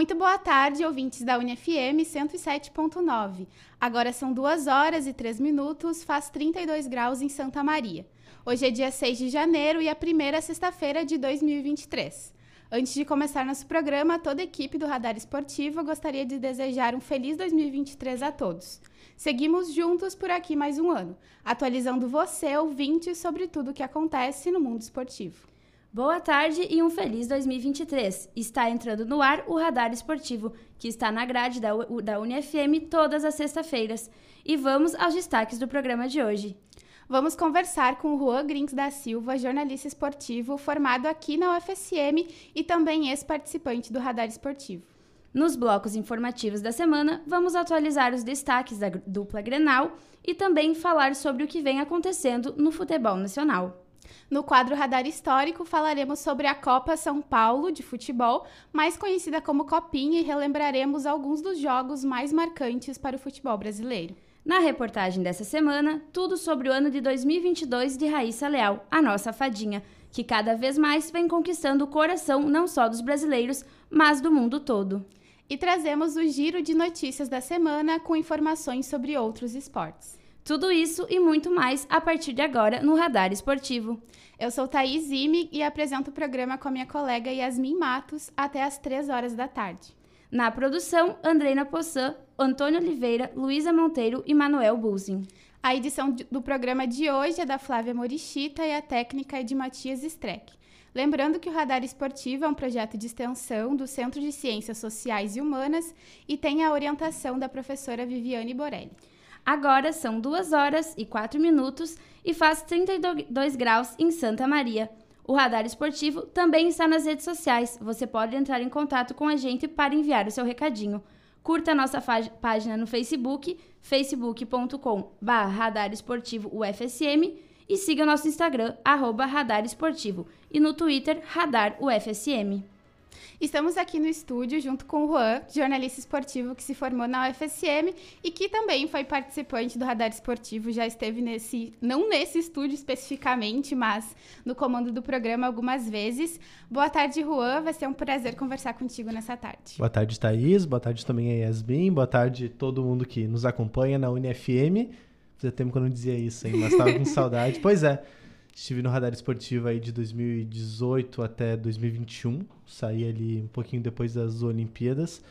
Muito boa tarde, ouvintes da UniFM 107.9. Agora são 2 horas e 3 minutos, faz 32 graus em Santa Maria. Hoje é dia 6 de janeiro e a primeira sexta-feira de 2023. Antes de começar nosso programa, toda a equipe do Radar Esportivo gostaria de desejar um feliz 2023 a todos. Seguimos juntos por aqui mais um ano, atualizando você, ouvinte, sobre tudo o que acontece no mundo esportivo. Boa tarde e um feliz 2023. Está entrando no ar o Radar Esportivo, que está na grade da, U da UniFM todas as sextas-feiras. E vamos aos destaques do programa de hoje. Vamos conversar com o Juan Grins da Silva, jornalista esportivo, formado aqui na UFSM e também ex-participante do Radar Esportivo. Nos blocos informativos da semana, vamos atualizar os destaques da dupla Grenal e também falar sobre o que vem acontecendo no futebol nacional. No quadro Radar Histórico, falaremos sobre a Copa São Paulo de futebol, mais conhecida como Copinha, e relembraremos alguns dos jogos mais marcantes para o futebol brasileiro. Na reportagem dessa semana, tudo sobre o ano de 2022 de Raíssa Leal, a nossa fadinha, que cada vez mais vem conquistando o coração não só dos brasileiros, mas do mundo todo. E trazemos o giro de notícias da semana com informações sobre outros esportes. Tudo isso e muito mais a partir de agora no Radar Esportivo. Eu sou Thaís Ime e apresento o programa com a minha colega Yasmin Matos até às 3 horas da tarde. Na produção, Andreina Poçan, Antônio Oliveira, Luísa Monteiro e Manuel Buzin. A edição do programa de hoje é da Flávia Morichita e a técnica é de Matias Streck. Lembrando que o Radar Esportivo é um projeto de extensão do Centro de Ciências Sociais e Humanas e tem a orientação da professora Viviane Borelli. Agora são 2 horas e 4 minutos e faz 32 graus em Santa Maria. O Radar Esportivo também está nas redes sociais. Você pode entrar em contato com a gente para enviar o seu recadinho. Curta a nossa página no Facebook, UFSM e siga nosso Instagram, arroba Radar Esportivo, e no Twitter, Radar UFSM. Estamos aqui no estúdio junto com o Juan, jornalista esportivo que se formou na UFSM e que também foi participante do Radar Esportivo, já esteve nesse, não nesse estúdio especificamente, mas no comando do programa algumas vezes. Boa tarde, Juan, vai ser um prazer conversar contigo nessa tarde. Boa tarde, Thaís, boa tarde também a Yasmin, boa tarde todo mundo que nos acompanha na UniFM. Fazia tempo que eu não dizia isso, hein, mas estava com saudade. Pois é, Estive no Radar Esportivo aí de 2018 até 2021. Saí ali um pouquinho depois das Olimpíadas.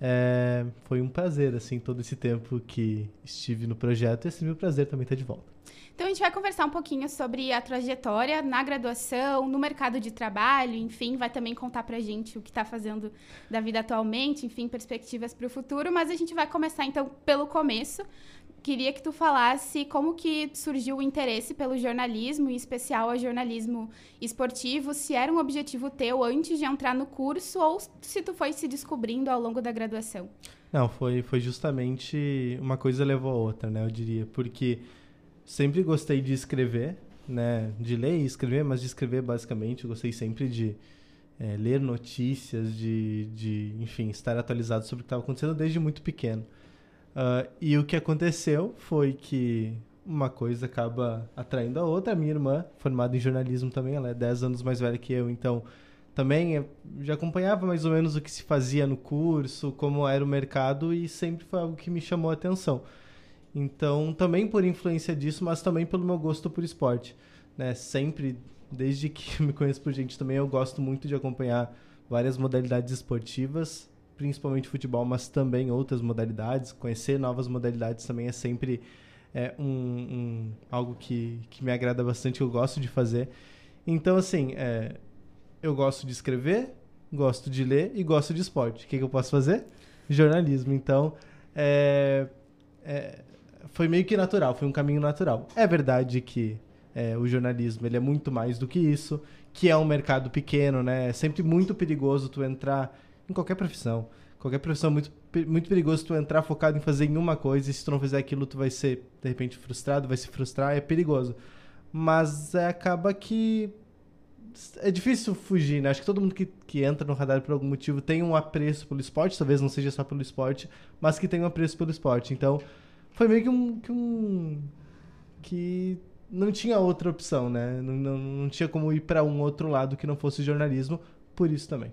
É, foi um prazer, assim, todo esse tempo que estive no projeto. E esse meu prazer também estar tá de volta. Então a gente vai conversar um pouquinho sobre a trajetória na graduação, no mercado de trabalho, enfim, vai também contar pra gente o que está fazendo da vida atualmente, enfim, perspectivas para o futuro, mas a gente vai começar então pelo começo queria que tu falasse como que surgiu o interesse pelo jornalismo, em especial o jornalismo esportivo, se era um objetivo teu antes de entrar no curso ou se tu foi se descobrindo ao longo da graduação. Não, foi, foi justamente uma coisa levou a outra, né, eu diria, porque sempre gostei de escrever, né, de ler e escrever, mas de escrever basicamente, eu gostei sempre de é, ler notícias, de, de, enfim, estar atualizado sobre o que estava acontecendo desde muito pequeno. Uh, e o que aconteceu foi que uma coisa acaba atraindo a outra. A minha irmã, formada em jornalismo também, ela é 10 anos mais velha que eu, então também já acompanhava mais ou menos o que se fazia no curso, como era o mercado e sempre foi algo que me chamou a atenção. Então, também por influência disso, mas também pelo meu gosto por esporte, né? Sempre desde que me conheço por gente também eu gosto muito de acompanhar várias modalidades esportivas principalmente futebol, mas também outras modalidades. Conhecer novas modalidades também é sempre é, um, um, algo que, que me agrada bastante, eu gosto de fazer. Então, assim, é, eu gosto de escrever, gosto de ler e gosto de esporte. O que, que eu posso fazer? Jornalismo. Então, é, é, foi meio que natural, foi um caminho natural. É verdade que é, o jornalismo ele é muito mais do que isso, que é um mercado pequeno, né? É sempre muito perigoso tu entrar em qualquer profissão. Qualquer profissão é muito, muito perigoso tu entrar focado em fazer em uma coisa e se tu não fizer aquilo tu vai ser, de repente, frustrado, vai se frustrar, é perigoso. Mas é, acaba que é difícil fugir, né? Acho que todo mundo que, que entra no radar por algum motivo tem um apreço pelo esporte, talvez não seja só pelo esporte, mas que tem um apreço pelo esporte. Então, foi meio que um. que, um, que não tinha outra opção, né? Não, não, não tinha como ir para um outro lado que não fosse jornalismo, por isso também.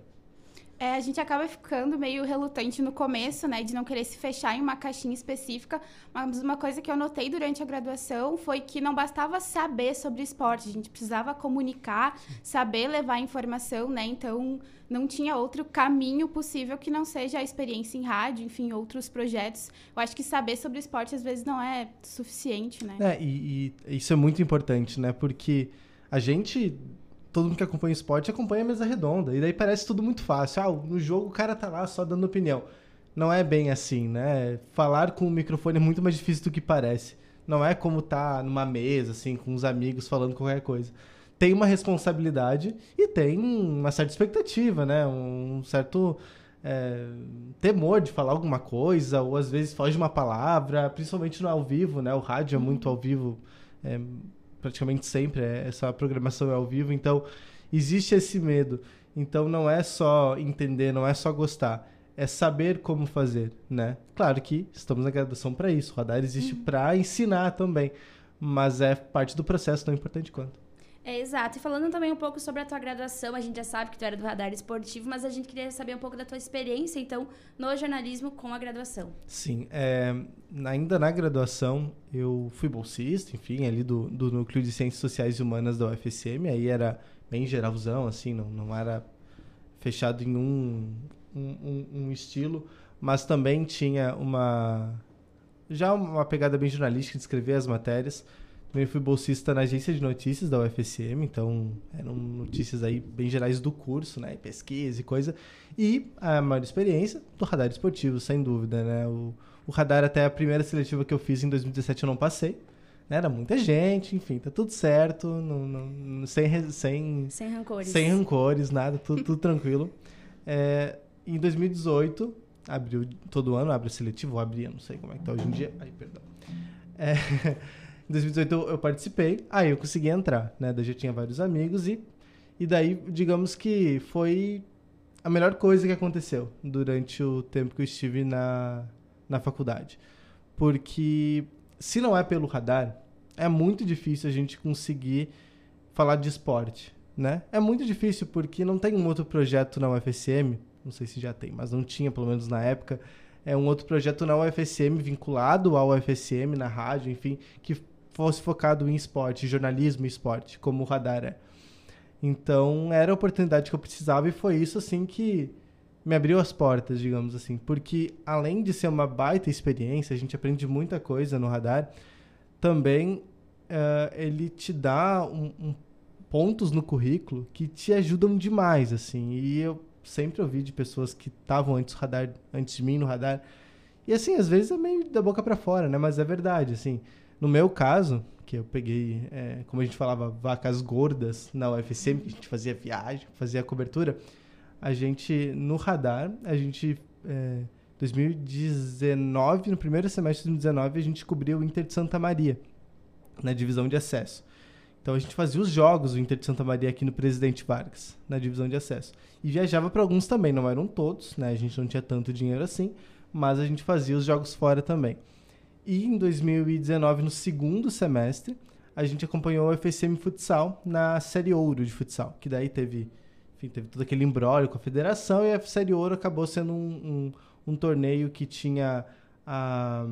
É, a gente acaba ficando meio relutante no começo, né, de não querer se fechar em uma caixinha específica. Mas uma coisa que eu notei durante a graduação foi que não bastava saber sobre esporte, a gente precisava comunicar, saber levar informação, né? Então não tinha outro caminho possível que não seja a experiência em rádio, enfim, outros projetos. Eu acho que saber sobre esporte às vezes não é suficiente, né? É, e, e isso é muito importante, né? Porque a gente todo mundo que acompanha o esporte acompanha a mesa redonda. E daí parece tudo muito fácil. Ah, no jogo o cara tá lá só dando opinião. Não é bem assim, né? Falar com o microfone é muito mais difícil do que parece. Não é como tá numa mesa, assim, com os amigos falando qualquer coisa. Tem uma responsabilidade e tem uma certa expectativa, né? Um certo é, temor de falar alguma coisa, ou às vezes foge uma palavra, principalmente no ao vivo, né? O rádio é muito ao vivo. É, praticamente sempre, é, essa programação é ao vivo, então existe esse medo. Então não é só entender, não é só gostar, é saber como fazer, né? Claro que estamos na graduação para isso, o radar existe uhum. para ensinar também, mas é parte do processo tão importante quanto. É, exato. E falando também um pouco sobre a tua graduação, a gente já sabe que tu era do radar esportivo, mas a gente queria saber um pouco da tua experiência, então, no jornalismo com a graduação. Sim. É, ainda na graduação, eu fui bolsista, enfim, ali do, do Núcleo de Ciências Sociais e Humanas da UFSM, aí era bem geralzão, assim, não, não era fechado em um, um, um estilo, mas também tinha uma... já uma pegada bem jornalística de escrever as matérias, também fui bolsista na agência de notícias da UFSM, então eram notícias aí bem gerais do curso, né? Pesquisa e coisa. E a maior experiência do radar esportivo, sem dúvida, né? O, o radar, até a primeira seletiva que eu fiz em 2017, eu não passei. Né? Era muita gente, enfim, tá tudo certo, não, não, sem, sem, sem rancores. Sem rancores, nada, tudo, tudo tranquilo. É, em 2018, abriu todo ano, abre o seletivo, ou abria, não sei como é que tá hoje em dia. Ai, perdão. É, Em 2018 eu, participei, aí eu consegui entrar, né? Daí já tinha vários amigos e, e daí, digamos que foi a melhor coisa que aconteceu durante o tempo que eu estive na, na faculdade. Porque se não é pelo radar, é muito difícil a gente conseguir falar de esporte, né? É muito difícil porque não tem um outro projeto na UFSM, não sei se já tem, mas não tinha, pelo menos na época, é um outro projeto na UFSM vinculado ao UFSM, na rádio, enfim, que fosse focado em esporte, jornalismo e esporte, como o Radar é. Então, era a oportunidade que eu precisava e foi isso, assim, que me abriu as portas, digamos assim. Porque, além de ser uma baita experiência, a gente aprende muita coisa no Radar, também uh, ele te dá um, um, pontos no currículo que te ajudam demais, assim. E eu sempre ouvi de pessoas que estavam antes, radar, antes de mim no Radar. E, assim, às vezes é meio da boca para fora, né? Mas é verdade, assim no meu caso, que eu peguei, é, como a gente falava, vacas gordas na UFC, que a gente fazia viagem, fazia cobertura, a gente, no radar, a gente, é, 2019, no primeiro semestre de 2019, a gente cobriu o Inter de Santa Maria, na divisão de acesso. Então a gente fazia os jogos do Inter de Santa Maria aqui no Presidente Vargas, na divisão de acesso. E viajava para alguns também, não eram todos, né? A gente não tinha tanto dinheiro assim, mas a gente fazia os jogos fora também. E em 2019, no segundo semestre, a gente acompanhou o FSM Futsal na Série Ouro de futsal, que daí teve, enfim, teve todo aquele embrólio com a federação e a Série Ouro acabou sendo um, um, um torneio que tinha a,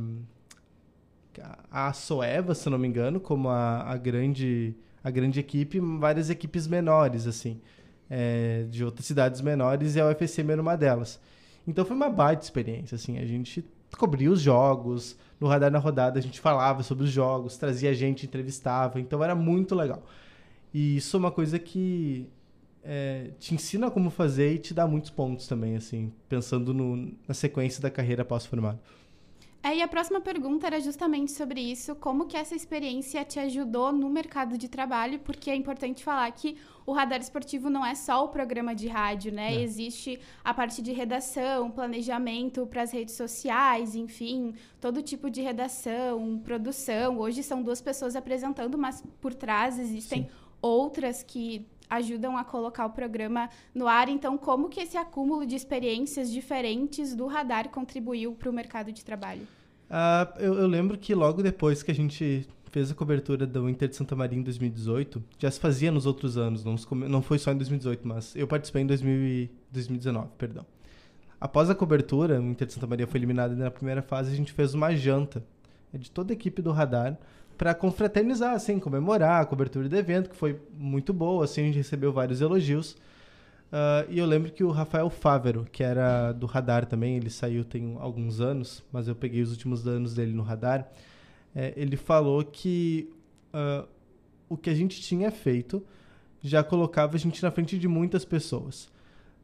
a Soeva, se não me engano, como a, a, grande, a grande equipe, várias equipes menores, assim, é, de outras cidades menores, e a UFSM era uma delas. Então foi uma baita experiência, assim, a gente cobria os jogos, no Radar na Rodada a gente falava sobre os jogos, trazia gente, entrevistava, então era muito legal. E isso é uma coisa que é, te ensina como fazer e te dá muitos pontos também, assim, pensando no, na sequência da carreira pós-formado. É, e a próxima pergunta era justamente sobre isso, como que essa experiência te ajudou no mercado de trabalho, porque é importante falar que o Radar Esportivo não é só o programa de rádio, né? É. Existe a parte de redação, planejamento para as redes sociais, enfim, todo tipo de redação, produção. Hoje são duas pessoas apresentando, mas por trás existem Sim. outras que ajudam a colocar o programa no ar. Então, como que esse acúmulo de experiências diferentes do radar contribuiu para o mercado de trabalho? Uh, eu, eu, lembro que logo depois que a gente fez a cobertura do Inter de Santa Maria em 2018, já se fazia nos outros anos, não, não foi só em 2018, mas eu participei em 2000 2019, perdão. Após a cobertura, o Inter de Santa Maria foi eliminado na primeira fase, a gente fez uma janta de toda a equipe do Radar para confraternizar, assim, comemorar a cobertura do evento, que foi muito boa, assim, a gente recebeu vários elogios. Uh, e eu lembro que o Rafael Fávero, que era do Radar também, ele saiu tem alguns anos, mas eu peguei os últimos anos dele no Radar, é, ele falou que uh, o que a gente tinha feito já colocava a gente na frente de muitas pessoas.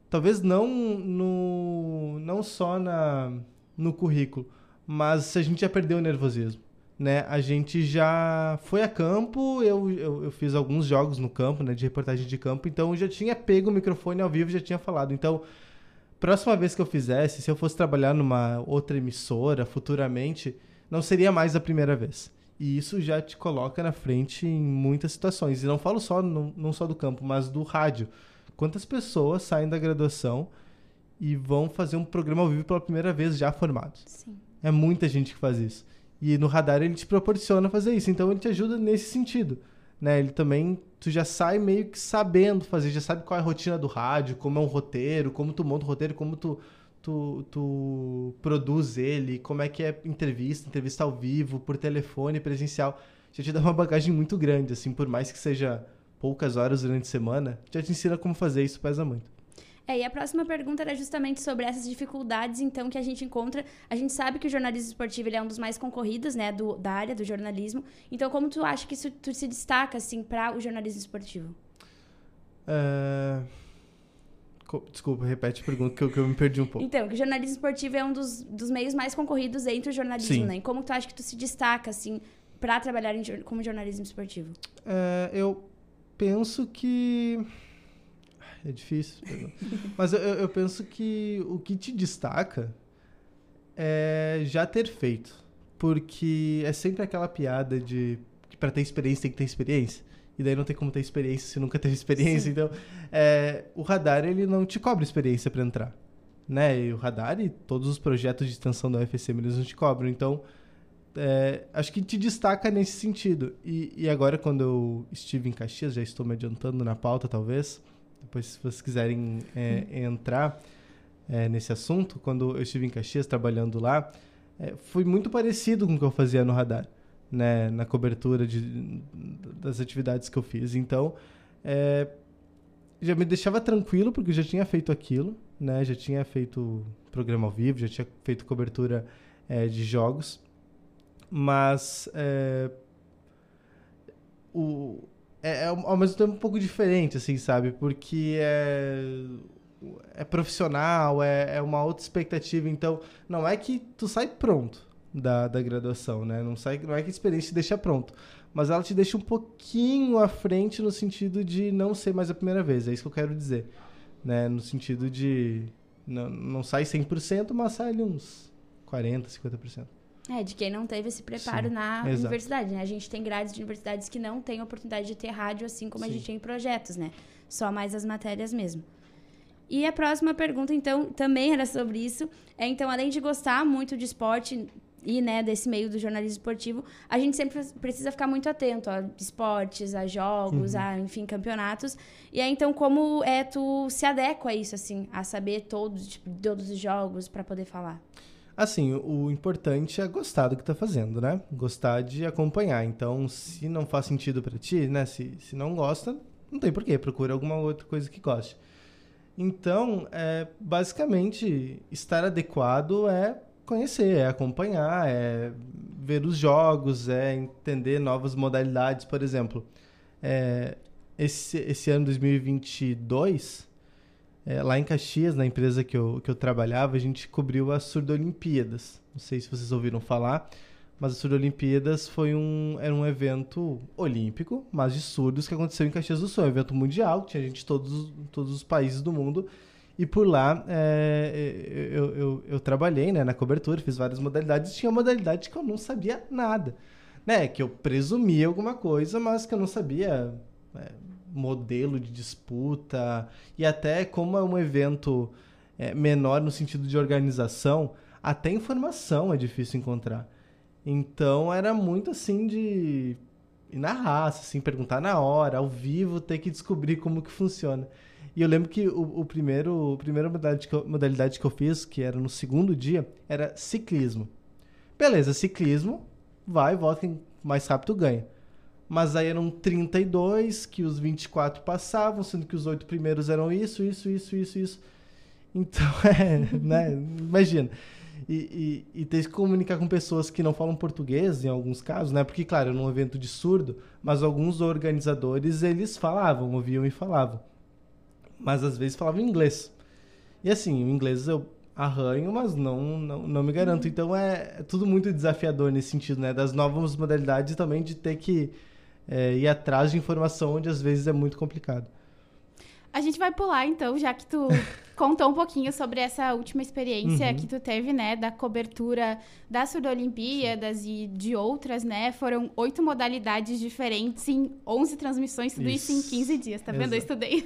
Talvez não no não só na no currículo, mas a gente já perdeu o nervosismo, né? A gente já foi a campo, eu, eu, eu, fiz alguns jogos no campo, né, de reportagem de campo, então eu já tinha pego o microfone ao vivo, já tinha falado. Então, próxima vez que eu fizesse, se eu fosse trabalhar numa outra emissora futuramente, não seria mais a primeira vez. E isso já te coloca na frente em muitas situações. E não falo só não, não só do campo, mas do rádio Quantas pessoas saem da graduação e vão fazer um programa ao vivo pela primeira vez já formados? Sim. É muita gente que faz isso. E no radar ele te proporciona fazer isso, então ele te ajuda nesse sentido. Né? Ele também, tu já sai meio que sabendo fazer, já sabe qual é a rotina do rádio, como é um roteiro, como tu monta o roteiro, como tu, tu, tu produz ele, como é que é entrevista, entrevista ao vivo, por telefone, presencial. Já te dá uma bagagem muito grande, assim, por mais que seja poucas horas durante a semana, já te ensina como fazer isso, pesa muito. É, e a próxima pergunta era justamente sobre essas dificuldades, então, que a gente encontra. A gente sabe que o jornalismo esportivo é um dos mais concorridos, né, do, da área do jornalismo. Então, como tu acha que isso tu se destaca, assim, para o jornalismo esportivo? É... Desculpa, repete a pergunta que eu, que eu me perdi um pouco. Então, que o jornalismo esportivo é um dos, dos meios mais concorridos entre o jornalismo, Sim. né? E como tu acha que tu se destaca, assim, para trabalhar em, como jornalismo esportivo? É, eu penso que. É difícil. Mas eu, eu penso que o que te destaca é já ter feito. Porque é sempre aquela piada de que para ter experiência tem que ter experiência. E daí não tem como ter experiência se nunca teve experiência. Sim. Então, é, o radar ele não te cobra experiência para entrar. Né? E o radar e todos os projetos de extensão da UFSM eles não te cobram. Então, é, acho que te destaca nesse sentido. E, e, agora, quando eu estive em Caxias, já estou me adiantando na pauta, talvez, depois, se vocês quiserem é, entrar é, nesse assunto, quando eu estive em Caxias trabalhando lá, é, foi muito parecido com o que eu fazia no radar, né, na cobertura de, das atividades que eu fiz. Então, é, já me deixava tranquilo, porque eu já tinha feito aquilo, né, já tinha feito programa ao vivo, já tinha feito cobertura é, de jogos mas é, o, é, é, ao mesmo tempo um pouco diferente, assim, sabe? Porque é, é profissional, é, é uma outra expectativa. Então, não é que tu sai pronto da, da graduação, né? Não, sai, não é que a experiência te deixa pronto. Mas ela te deixa um pouquinho à frente no sentido de não ser mais a primeira vez. É isso que eu quero dizer. Né? No sentido de não, não sai 100%, mas sai ali uns 40%, 50%. É, de quem não teve esse preparo Sim, na exato. universidade, né? A gente tem grades de universidades que não têm oportunidade de ter rádio, assim como Sim. a gente tem projetos, né? Só mais as matérias mesmo. E a próxima pergunta, então, também era sobre isso. É, então, além de gostar muito de esporte e, né, desse meio do jornalismo esportivo, a gente sempre precisa ficar muito atento a esportes, a jogos, uhum. a, enfim, campeonatos. E aí, então, como é tu se adequa a isso, assim, a saber todos, tipo, todos os jogos para poder falar? Assim, o importante é gostar do que tá fazendo, né? Gostar de acompanhar. Então, se não faz sentido para ti, né? Se, se não gosta, não tem porquê. Procura alguma outra coisa que goste. Então, é, basicamente, estar adequado é conhecer, é acompanhar, é ver os jogos, é entender novas modalidades. Por exemplo, é, esse, esse ano 2022 é, lá em Caxias, na empresa que eu, que eu trabalhava, a gente cobriu as Surdo-Olimpíadas. Não sei se vocês ouviram falar, mas as Surdo-Olimpíadas foi um, era um evento olímpico, mas de surdos, que aconteceu em Caxias do Sul. Um evento mundial, tinha gente de todos, todos os países do mundo. E por lá é, eu, eu, eu, trabalhei né, na cobertura, fiz várias modalidades. Tinha modalidade que eu não sabia nada. Né, que eu presumia alguma coisa, mas que eu não sabia é, modelo de disputa e até como é um evento é, menor no sentido de organização, até informação é difícil encontrar. Então era muito assim de ir na raça, assim, perguntar na hora, ao vivo, ter que descobrir como que funciona. E eu lembro que o, o primeiro, a primeira modalidade que, eu, fiz, que era no segundo dia, era ciclismo. Beleza, ciclismo, vai, volta, quem mais rápido ganha. Mas aí eram 32 que os 24 passavam, sendo que os oito primeiros eram isso, isso, isso, isso, isso. Então, é, né? Imagina. E, e, e, ter que comunicar com pessoas que não falam português, em alguns casos, né? Porque, claro, num evento de surdo, mas alguns organizadores, eles falavam, ouviam e falavam. Mas às vezes falavam inglês. E assim, o inglês eu arranho, mas não, não, não me garanto. Uhum. Então é, é tudo muito desafiador nesse sentido, né? Das novas modalidades também de ter que é, ir atrás de informação onde às vezes é muito complicado. A gente vai pular, então, já que tu contou um pouquinho sobre essa última experiência uhum. que tu teve, né, da cobertura das Surdo-Olimpíadas e de outras, né? Foram oito modalidades diferentes em 11 transmissões, tudo isso, isso em 15 dias, tá vendo? Exato. Eu estudei.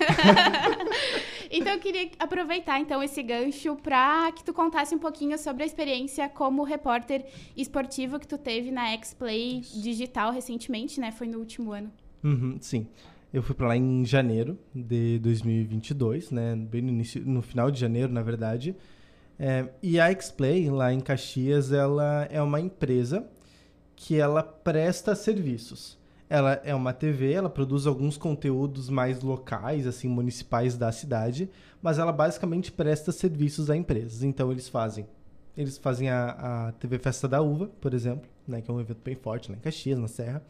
então, eu queria aproveitar, então, esse gancho para que tu contasse um pouquinho sobre a experiência como repórter esportivo que tu teve na X-Play Digital recentemente, né? Foi no último ano. Uhum, sim. Eu fui para lá em janeiro de 2022, né? Bem no, início, no final de janeiro, na verdade. É, e a Xplay, lá em Caxias, ela é uma empresa que ela presta serviços. Ela é uma TV, ela produz alguns conteúdos mais locais, assim, municipais da cidade, mas ela basicamente presta serviços a empresas. Então eles fazem, eles fazem a, a TV Festa da Uva, por exemplo, né, que é um evento bem forte lá em Caxias, na Serra.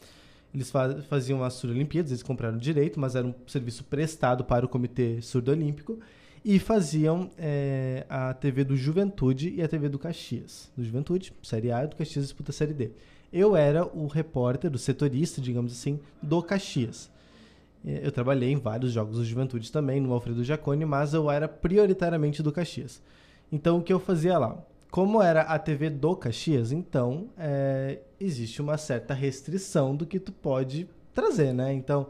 Eles faziam as Surdo-Olimpíadas, eles compraram direito, mas era um serviço prestado para o Comitê Surdo-Olímpico. E faziam é, a TV do Juventude e a TV do Caxias. Do Juventude, Série A, e do Caxias disputa Série D. Eu era o repórter, o setorista, digamos assim, do Caxias. É, eu trabalhei em vários jogos do Juventude também, no Alfredo Jacone, mas eu era prioritariamente do Caxias. Então, o que eu fazia lá? Como era a TV do Caxias, então é, existe uma certa restrição do que tu pode trazer, né? Então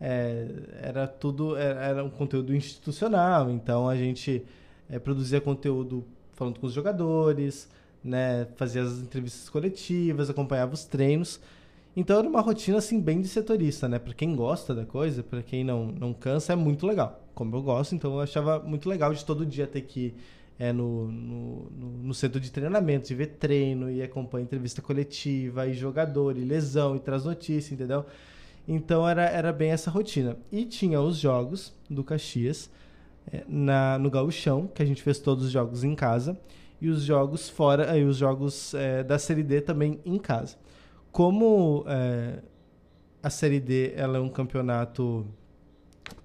é, era tudo era, era, um conteúdo institucional, então a gente é, produzia conteúdo falando com os jogadores, né? Fazia as entrevistas coletivas, acompanhava os treinos. Então era uma rotina assim bem de setorista, né? Para quem gosta da coisa, para quem não não cansa é muito legal. Como eu gosto, então eu achava muito legal de todo dia ter que é, no, no, no, centro de treinamento, e vê treino, e acompanha entrevista coletiva, e jogador, e lesão, e traz notícia, entendeu? Então era, era bem essa rotina. E tinha os jogos do Caxias é, na, no Gauchão, que a gente fez todos os jogos em casa, e os jogos fora, e os jogos é, da Série D também em casa. Como é, a Série D ela é um campeonato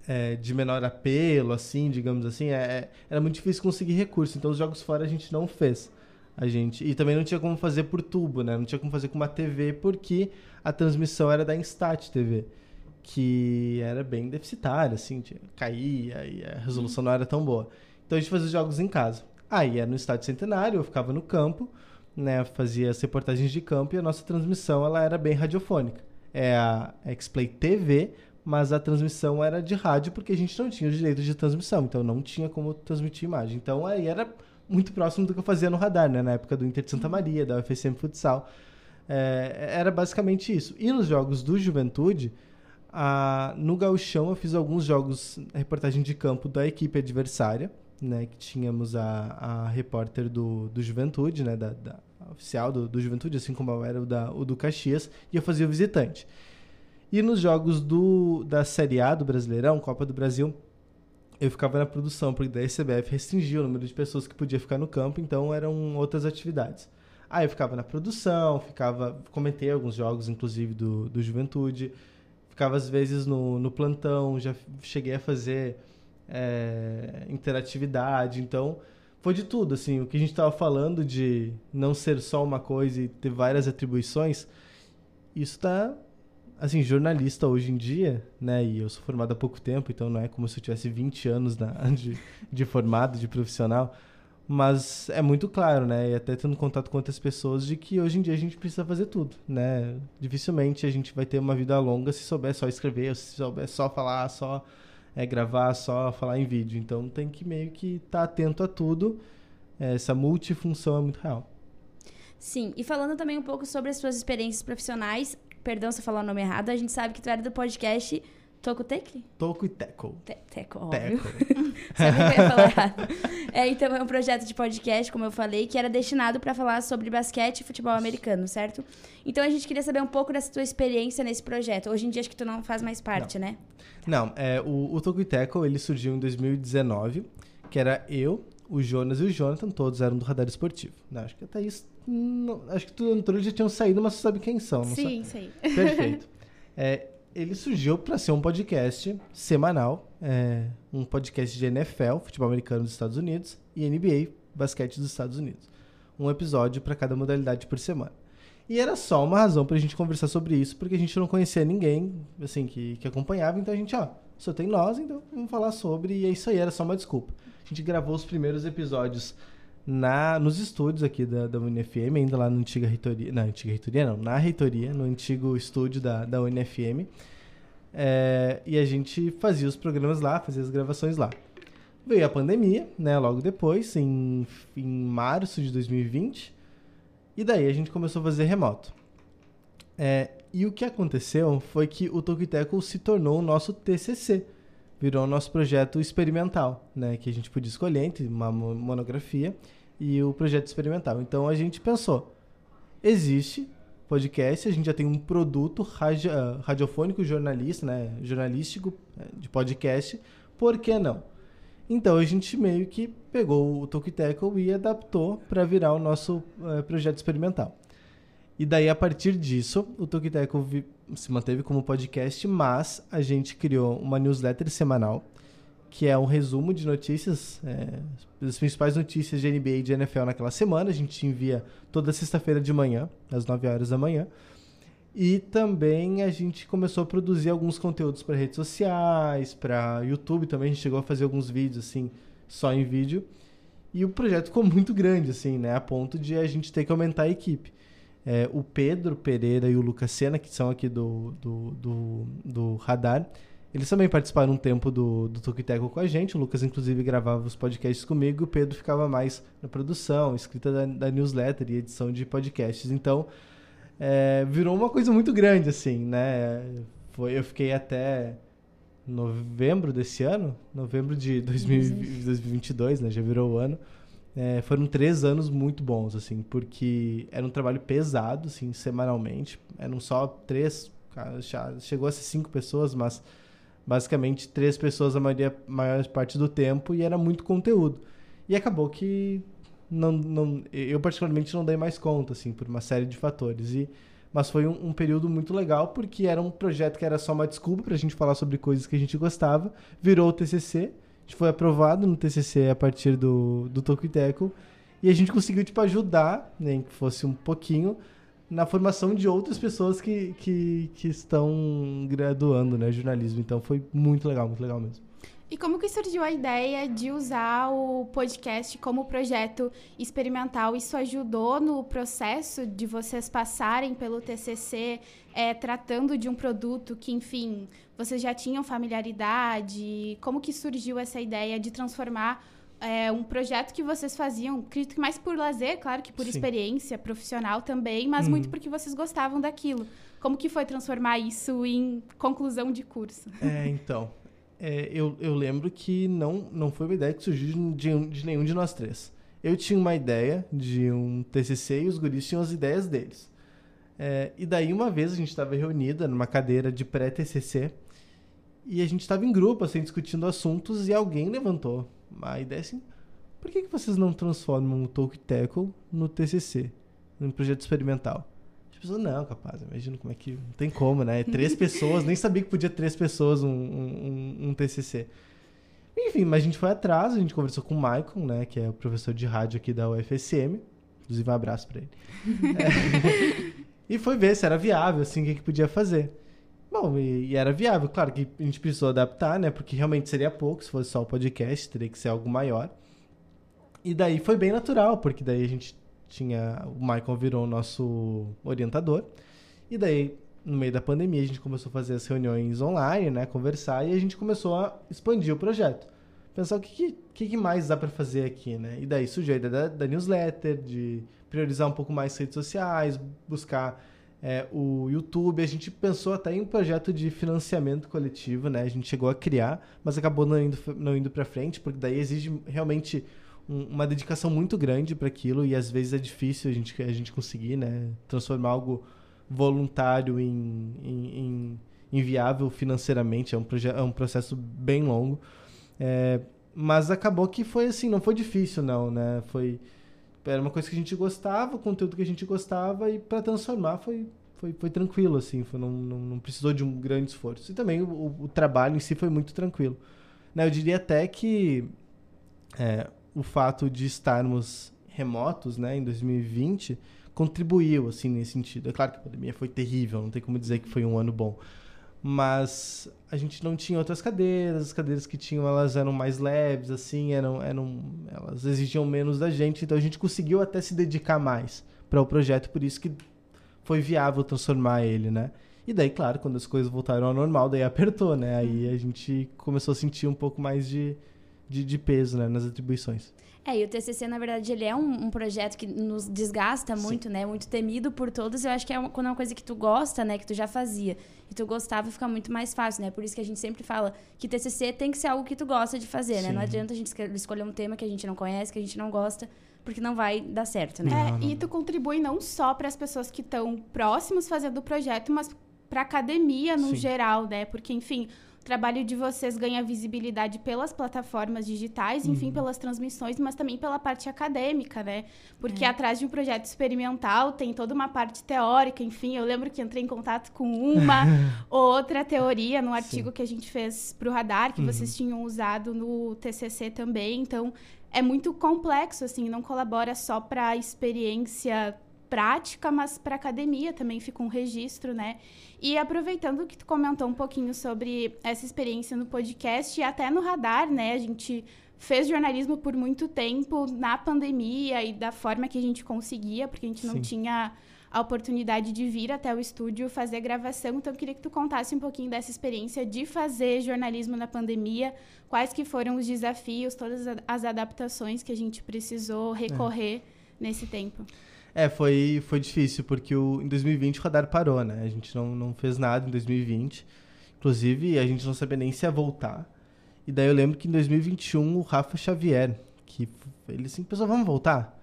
é, de menor apelo, assim, digamos assim, é, é, era muito difícil conseguir recurso. Então, os jogos fora a gente não fez. A gente, e também não tinha como fazer por tubo, né? Não tinha como fazer com uma TV, porque a transmissão era da Instat TV, que era bem deficitária, assim, tinha, caía e a resolução não era tão boa. Então, a gente fazia os jogos em casa. Aí, era no estádio centenário, eu ficava no campo, né? Fazia as reportagens de campo e a nossa transmissão, ela era bem radiofônica. É a X-Play TV, mas a transmissão era de rádio porque a gente não tinha os direitos de transmissão, então não tinha como transmitir imagem. Então aí era muito próximo do que eu fazia no radar, né? Na época do Inter de Santa Maria, da UFSM Futsal. É, era basicamente isso. E nos jogos do Juventude, a, no Gauchão eu fiz alguns jogos, reportagem de campo da equipe adversária, né? Que tínhamos a, a repórter do, do Juventude, né? Da, da oficial do, do Juventude, assim como eu era o, da, o do Caxias, e eu fazia o visitante. E nos jogos do, da Série A do Brasileirão, Copa do Brasil, eu ficava na produção, porque da CBF restringia o número de pessoas que podia ficar no campo, então eram outras atividades. Aí eu ficava na produção, ficava. Comentei alguns jogos, inclusive, do, do Juventude. Ficava às vezes no, no plantão, já cheguei a fazer é, interatividade, então foi de tudo, assim, o que a gente estava falando de não ser só uma coisa e ter várias atribuições, isso está assim, jornalista hoje em dia, né? E eu sou formado há pouco tempo, então não é como se eu tivesse 20 anos na, de, de formado, de profissional. Mas é muito claro, né? E até tendo contato com outras pessoas de que hoje em dia a gente precisa fazer tudo, né? Dificilmente a gente vai ter uma vida longa se souber só escrever, se souber só falar, só é, gravar, só falar em vídeo. Então tem que meio que estar tá atento a tudo. Essa multifunção é muito real. Sim, e falando também um pouco sobre as suas experiências profissionais, perdão se eu falar o nome errado, a gente sabe que tu era do podcast Tocotec? Toco e Teco. Te teco, óbvio. Teco. Sabia que eu ia falar errado. É, então é um projeto de podcast, como eu falei, que era destinado para falar sobre basquete e futebol americano, certo? Então a gente queria saber um pouco dessa tua experiência nesse projeto. Hoje em dia acho que tu não faz mais parte, né? Não, é, o, o Toco e Teco, ele surgiu em 2019, que era eu, o Jonas e o Jonathan, todos eram do Radar Esportivo. Não, acho que até isso... Não, acho que tu entrou, já tinham saído, mas tu sabe quem são, não Sim, sim. sabe? Perfeito. É, ele surgiu para ser um podcast semanal, é, um podcast de NFL, futebol americano dos Estados Unidos, e NBA, basquete dos Estados Unidos. Um episódio para cada modalidade por semana. E era só uma razão pra gente conversar sobre isso, porque a gente não conhecia ninguém, assim, que, que acompanhava, então a gente, ó, só tem nós, então vamos falar sobre, e é isso aí, era só uma desculpa. A gente gravou os primeiros episódios na, nos estúdios aqui da, da UNFM, ainda lá na antiga reitoria, na antiga reitoria não, na reitoria, no antigo estúdio da, da UNFM, é, e a gente fazia os programas lá, fazia as gravações lá. Veio a pandemia, né, logo depois, em, em março de 2020, e daí a gente começou a fazer remoto. É, e o que aconteceu foi que o Tokiteco se tornou o nosso TCC, virou o nosso projeto experimental, né, que a gente podia escolher entre uma mo- monografia e o projeto experimental. Então a gente pensou, existe podcast, a gente já tem um produto radi- radiofônico jornalista, né, jornalístico eh, de podcast, por que não? Então a gente meio que pegou o Tokiteco e adaptou para virar o nosso eh, projeto experimental. E daí, a partir disso, o vi- se manteve como podcast, mas a gente criou uma newsletter semanal, que é um resumo de notícias, é, as principais notícias de NBA e de NFL naquela semana. A gente envia toda sexta-feira de manhã, às 9 horas da manhã. E também a gente começou a produzir alguns conteúdos para redes sociais, para YouTube também. A gente chegou a fazer alguns vídeos, assim, só em vídeo. E o projeto ficou muito grande, assim, né? A ponto de a gente ter que aumentar a equipe. É, o Pedro Pereira e o Lucas Sena, que são aqui do, do, do, do Radar, eles também participaram um tempo do, do Tokiteco com a gente. O Lucas, inclusive, gravava os podcasts comigo. O Pedro ficava mais na produção, escrita da, da newsletter e edição de podcasts. Então, é, virou uma coisa muito grande, assim, né? Foi, eu fiquei até novembro desse ano, novembro de 2000 2022, né? Já virou o ano. É, foram três anos muito bons, assim, porque era um trabalho pesado, assim, semanalmente. Eram só três, chegou a ser cinco pessoas, mas basicamente três pessoas a maioria, maior parte do tempo e era muito conteúdo. E acabou que não, não, eu particularmente não dei mais conta, assim, por uma série de fatores. E, mas foi um, um período muito legal porque era um projeto que era só uma desculpa pra gente falar sobre coisas que a gente gostava. Virou o TCC, a gente foi aprovado no TCC a partir do, do Tokiteco e a gente conseguiu, tipo, ajudar, nem que fosse um pouquinho, na formação de outras pessoas que, que, que estão graduando, né, jornalismo. Então foi muito legal, muito legal mesmo. E como que surgiu a ideia de usar o podcast como projeto experimental? Isso ajudou no processo de vocês passarem pelo TCC, é, tratando de um produto que, enfim, vocês já tinham familiaridade? Como que surgiu essa ideia de transformar é, um projeto que vocês faziam, acredito que mais por lazer, claro que por Sim. experiência profissional também, mas Uhum. muito porque vocês gostavam daquilo. Como que foi transformar isso em conclusão de curso? É, então. é, eu, eu lembro que não, não foi uma ideia que surgiu de, de nenhum de nós três. Eu tinha uma ideia de um TCC e os guris tinham as ideias deles. É, e daí, uma vez, a gente estava reunida numa cadeira de pré-TCC e a gente estava em grupo, assim, discutindo assuntos e alguém levantou a ideia assim, por que, que vocês não transformam o Talk Tackle no TCC, num projeto experimental? As pessoas, não, capaz, imagina como é que. Não tem como, né? Três pessoas, nem sabia que podia três pessoas um, um, um- TCC. Enfim, mas a gente foi atrás, a gente conversou com o Michael, né? Que é o professor de rádio aqui da UFSM. Inclusive, um abraço pra ele. É. e foi ver se era viável, assim, o que, que podia fazer. Bom, e, e era viável. Claro que a gente precisou adaptar, né? Porque realmente seria pouco, se fosse só o podcast, teria que ser algo maior. E daí foi bem natural, porque daí a gente tinha. O Michael virou o nosso orientador. E daí, no meio da pandemia, a gente começou a fazer as reuniões online, né? Conversar, e a gente começou a expandir o projeto. Pensar o que, que, que mais dá para fazer aqui, né? E daí surgiu a ideia da, da newsletter, de priorizar um pouco mais redes sociais, buscar é, o YouTube. A gente pensou até em um projeto de financiamento coletivo, né? A gente chegou a criar, mas acabou não indo, não indo para frente, porque daí exige realmente um, uma dedicação muito grande para aquilo e às vezes é difícil a gente, a gente conseguir, né? Transformar algo voluntário em, em, em inviável financeiramente. É um, é um processo bem longo. É, mas acabou que foi assim, não foi difícil, não, né? Foi era uma coisa que a gente gostava, o conteúdo que a gente gostava, e para transformar foi, foi, foi tranquilo, assim, foi, não, não, não, precisou de um grande esforço. E também o, o trabalho em si foi muito tranquilo. Né, eu diria até que é, o fato de estarmos remotos né, em 2020 contribuiu assim nesse sentido. É claro que a pandemia foi terrível, não tem como dizer que foi um ano bom mas a gente não tinha outras cadeiras, as cadeiras que tinham elas eram mais leves, assim, eram, eram elas exigiam menos da gente, então a gente conseguiu até se dedicar mais para o projeto, por isso que foi viável transformar ele, né? E daí, claro, quando as coisas voltaram ao normal, daí apertou, né? Aí a gente começou a sentir um pouco mais de, de, de peso né, nas atribuições. É, e o TCC, na verdade, ele é um, um projeto que nos desgasta muito, Sim. né? Muito temido por todos. Eu acho que é uma, quando é uma coisa que tu gosta, né? Que tu já fazia e tu gostava, fica muito mais fácil, né? Por isso que a gente sempre fala que TCC tem que ser algo que tu gosta de fazer, Sim. né? Não adianta a gente escolher um tema que a gente não conhece, que a gente não gosta, porque não vai dar certo, né? É, e tu contribui não só para as pessoas que estão próximos fazendo o projeto, mas para a academia no Sim. geral, né? Porque, enfim, trabalho de vocês ganha visibilidade pelas plataformas digitais, enfim, uhum. pelas transmissões, mas também pela parte acadêmica, né? Porque é. atrás de um projeto experimental tem toda uma parte teórica, enfim. Eu lembro que entrei em contato com uma outra teoria no artigo Sim. que a gente fez para o Radar, que uhum. vocês tinham usado no TCC também. Então, é muito complexo, assim, não colabora só para a experiência prática, mas para academia também fica um registro, né? E aproveitando que tu comentou um pouquinho sobre essa experiência no podcast e até no radar, né? A gente fez jornalismo por muito tempo na pandemia e da forma que a gente conseguia, porque a gente não Sim. tinha a oportunidade de vir até o estúdio fazer gravação. Então, eu queria que tu contasse um pouquinho dessa experiência de fazer jornalismo na pandemia, quais que foram os desafios, todas as adaptações que a gente precisou recorrer é. nesse tempo. É, foi, foi difícil, porque o, em 2020 o radar parou, né? A gente não, não fez nada em 2020. Inclusive, a gente não sabia nem se ia voltar. E daí eu lembro que em 2021 o Rafa Xavier, que ele assim, pessoal, vamos voltar?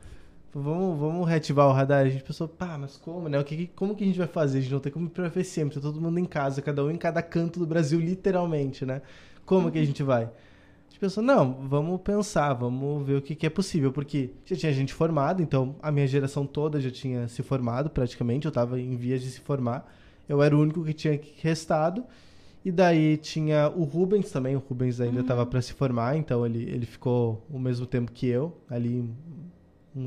Vamos, vamos reativar o radar. A gente pensou, pá, mas como, né? O que, como que a gente vai fazer? A gente não tem como ir pra FSM, tá todo mundo em casa, cada um em cada canto do Brasil, literalmente, né? Como que a gente vai? Gente pensou, não, vamos pensar, vamos ver o que, que, é possível, porque já tinha gente formada, então a minha geração toda já tinha se formado praticamente, eu estava em vias de se formar, eu era o único que tinha restado, e daí tinha o Rubens também, o Rubens ainda estava uhum. para se formar, então ele, ele ficou o mesmo tempo que eu, ali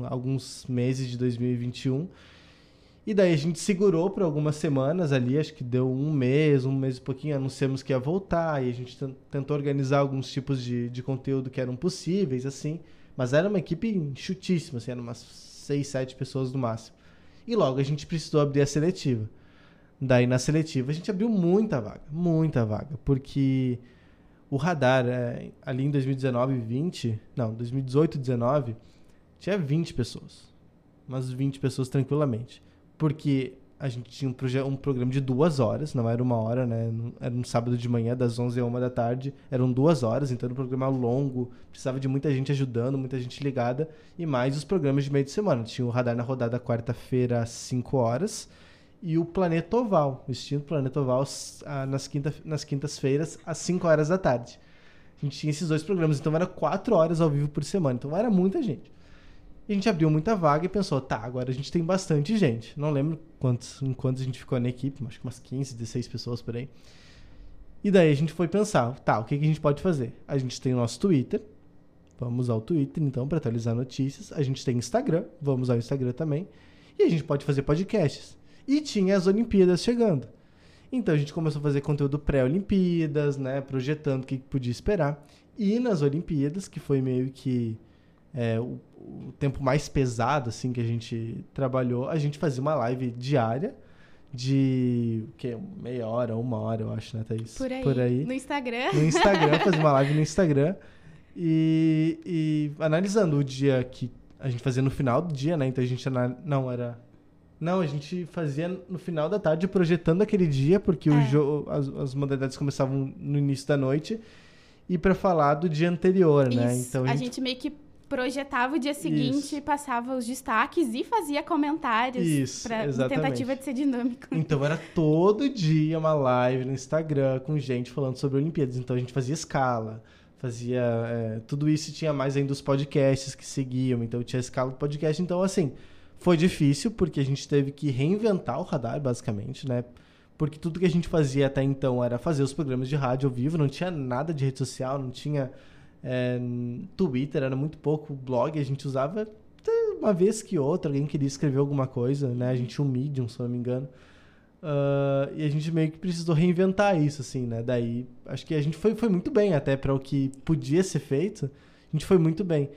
alguns meses de 2021, e daí a gente segurou por algumas semanas ali, acho que deu um mês, um mês e pouquinho, anunciamos que ia voltar, e a gente tentou organizar alguns tipos de, de conteúdo que eram possíveis, assim. Mas era uma equipe enxutíssima, assim, eram umas seis, sete pessoas no máximo. E logo a gente precisou abrir a seletiva. Daí na seletiva a gente abriu muita vaga, muita vaga, porque o radar é, ali em 2019 e 20, não, 2018 e 19, tinha 20 pessoas. Umas 20 pessoas tranquilamente porque a gente tinha um, um programa de duas horas, não era uma hora, né? Era um sábado de manhã, das 11 a 1 da tarde. Eram duas horas, então era um programa longo, precisava de muita gente ajudando, muita gente ligada. E mais os programas de meio de semana. Tinha o Radar na Rodada quarta-feira às 5 horas e o Planeta Oval, o Instinto Planeta Oval nas, quinta, nas quintas-feiras às 5 horas da tarde. A gente tinha esses dois programas, então era 4 horas ao vivo por semana, então era muita gente. E a gente abriu muita vaga e pensou, tá, agora a gente tem bastante gente. Não lembro quantos, em quantos a gente ficou na equipe, acho que umas 15, 16 pessoas por aí. E daí a gente foi pensar, tá, o que, que a gente pode fazer? A gente tem o nosso Twitter, vamos usar o Twitter então para atualizar notícias. A gente tem Instagram, vamos usar o Instagram também. E a gente pode fazer podcasts. E tinha as Olimpíadas chegando. Então a gente começou a fazer conteúdo pré-Olimpíadas, né, projetando o que podia esperar. E nas Olimpíadas, que foi meio que é, o, o, tempo mais pesado assim que a gente trabalhou, a gente fazia uma live diária de que meia hora, uma hora, eu acho, né, Thaís? Por aí. Por aí. No Instagram. No Instagram, fazia uma live no Instagram e, e analisando o dia que a gente fazia no final do dia, né? Então a gente não era não, a gente fazia no final da tarde projetando aquele dia, porque o É. jo- as, as modalidades começavam no início da noite e para falar do dia anterior, né? Isso. Então a gente meio que projetava o dia seguinte, Isso. passava os destaques e fazia comentários Isso, pra, exatamente. tentativa de ser dinâmico. Então era todo dia uma live no Instagram com gente falando sobre Olimpíadas. Então a gente fazia escala, fazia é, tudo isso e tinha mais ainda os podcasts que seguiam. Então tinha escala do podcast. Então assim foi difícil porque a gente teve que reinventar o radar basicamente, né? Porque tudo que a gente fazia até então era fazer os programas de rádio ao vivo, não tinha nada de rede social, não tinha é, Twitter, era muito pouco blog, a gente usava uma vez que outra, alguém queria escrever alguma coisa, né? A gente tinha um Medium, se não me engano. Ah, e a gente meio que precisou reinventar isso, assim, né? Daí, acho que a gente foi, foi muito bem até para o que podia ser feito. A gente foi muito bem.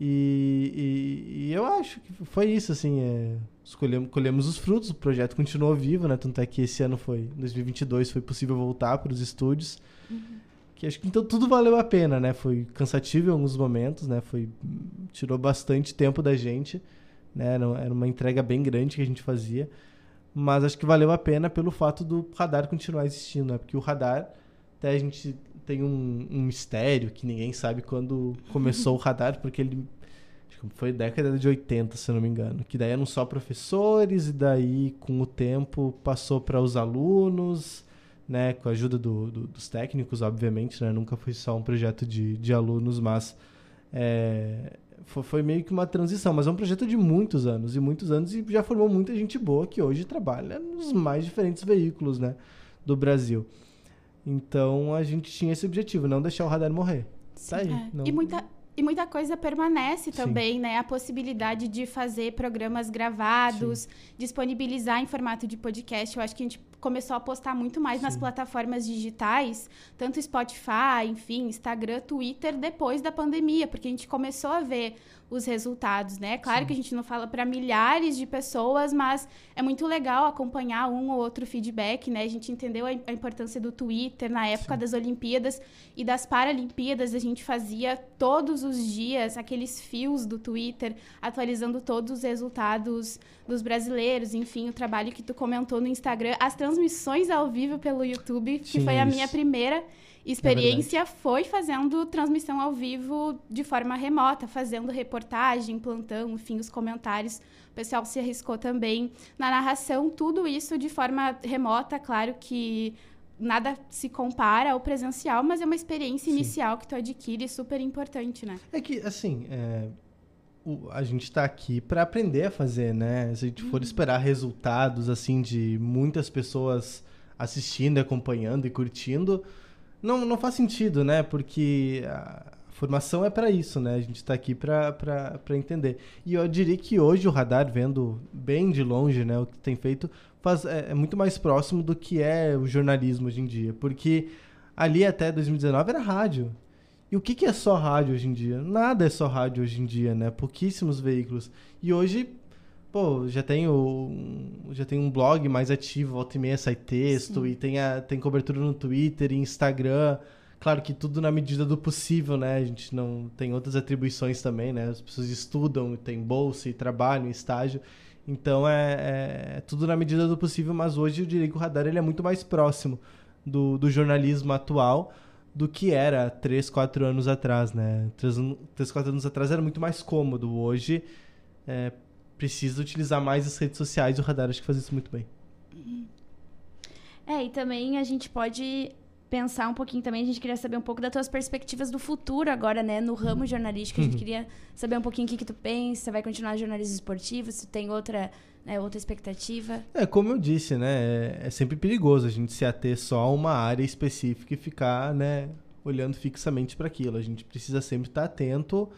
E, e- e eu acho que foi isso, assim. É, escolhemos, colhemos os frutos, o projeto continuou vivo, né? Tanto é que esse ano foi, 2022, foi possível voltar para os estúdios. Que acho que então tudo valeu a pena, né? Foi cansativo em alguns momentos, né? Foi, tirou bastante tempo da gente, né? Era, uma entrega bem grande que a gente fazia. Mas acho que valeu a pena pelo fato do radar continuar existindo, né? Porque o radar, até a gente tem um, um mistério que ninguém sabe quando começou o radar, porque ele foi década de 80, se não me engano. Que daí eram só professores, e daí, com o tempo, passou para os alunos, né? Com a ajuda do- do- dos técnicos, obviamente, né? Nunca foi só um projeto de, de alunos, mas é, foi, foi meio que uma transição. Mas é um projeto de muitos anos, e muitos anos, e já formou muita gente boa que hoje trabalha nos mais diferentes veículos, né? Do Brasil. Então, a gente tinha esse objetivo, não deixar o radar morrer. Tá aí. É. não- E muita e muita coisa permanece Sim. também, né? A possibilidade de fazer programas gravados, disponibilizar em formato de podcast. Eu acho que a gente começou a apostar muito mais nas Sim. plataformas digitais, tanto Spotify, enfim, Instagram, Twitter, depois da pandemia, porque a gente começou a ver os resultados, né? Claro Sim. que a gente não fala para milhares de pessoas, mas é muito legal acompanhar um ou outro feedback, né? A gente entendeu a importância do Twitter na época Sim. das Olimpíadas e das Paralimpíadas. A gente fazia todos os dias aqueles fios do Twitter atualizando todos os resultados dos brasileiros, enfim, o trabalho que tu comentou no Instagram, as transmissões ao vivo pelo YouTube, que Tinha foi a isso. minha primeira experiência foi fazendo transmissão ao vivo de forma remota, fazendo reportagem, plantão, enfim, os comentários. O pessoal se arriscou também na narração, tudo isso de forma remota, claro que nada se compara ao presencial, mas é uma experiência Sim. inicial que tu adquire super importante, né? É que, assim, é, a gente tá aqui para aprender a fazer, né? Se a gente for esperar resultados, assim, de muitas pessoas assistindo, acompanhando e curtindo, não, não faz sentido, né? Porque a formação é para isso, né? A gente tá aqui para entender. E eu diria que hoje o radar, vendo bem de longe, né, o que tem feito, faz, é, é muito mais próximo do que é o jornalismo hoje em dia. Porque ali até 2019 era rádio. E o que, que é só rádio hoje em dia? Nada é só rádio hoje em dia, né? Pouquíssimos veículos. E hoje, pô, já tem, o, já tem um blog mais ativo, volta e meia sai texto, Sim. e tem, a, tem cobertura no Twitter e Instagram. Claro que tudo na medida do possível, né? A gente não tem outras atribuições também, né? As pessoas estudam, tem bolsa e trabalham, estágio. Então é, é tudo na medida do possível, mas hoje eu diria que o radar ele é muito mais próximo do, do jornalismo atual do que era três, quatro anos atrás, né? Três, an- três, quatro anos atrás era muito mais cômodo. Hoje é, precisa utilizar mais as redes sociais e o radar acho que faz isso muito bem. É, e também a gente pode pensar um pouquinho também, a gente queria saber um pouco das tuas perspectivas do futuro agora, né, no ramo jornalístico. A gente queria saber um pouquinho o que, que tu pensa, se vai continuar jornalismo esportivo, se tem outra, né, outra expectativa. É, como eu disse, né? É, é sempre perigoso a gente se ater só a uma área específica e ficar, né, olhando fixamente para aquilo. A gente precisa sempre estar atento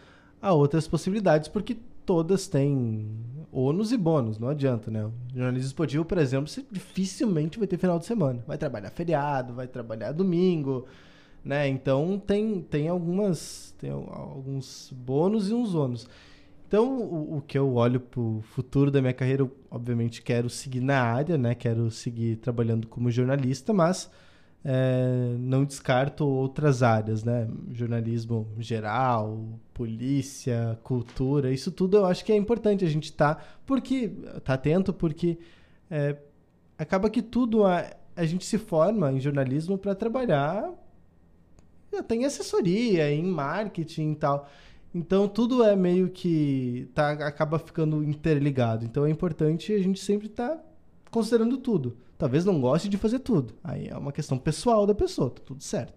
a outras possibilidades, porque todas têm ônus e bônus, não adianta, né? O jornalismo esportivo, por exemplo, você dificilmente vai ter final de semana. Vai trabalhar feriado, vai trabalhar domingo, né? Então tem, tem algumas tem al- alguns bônus e uns ônus. Então, o, o que eu olho pro futuro da minha carreira, eu obviamente quero seguir na área, né? Quero seguir trabalhando como jornalista, mas é, não descarto outras áreas, né? Jornalismo geral, polícia, cultura, isso tudo eu acho que é importante a gente estar, tá, porque tá atento, porque é, acaba que tudo a, a gente se forma em jornalismo para trabalhar tem assessoria, em marketing e tal. Então tudo é meio que tá, acaba ficando interligado. Então é importante a gente sempre estar tá considerando tudo. Talvez não goste de fazer tudo. Aí é uma questão pessoal da pessoa, tá tudo certo.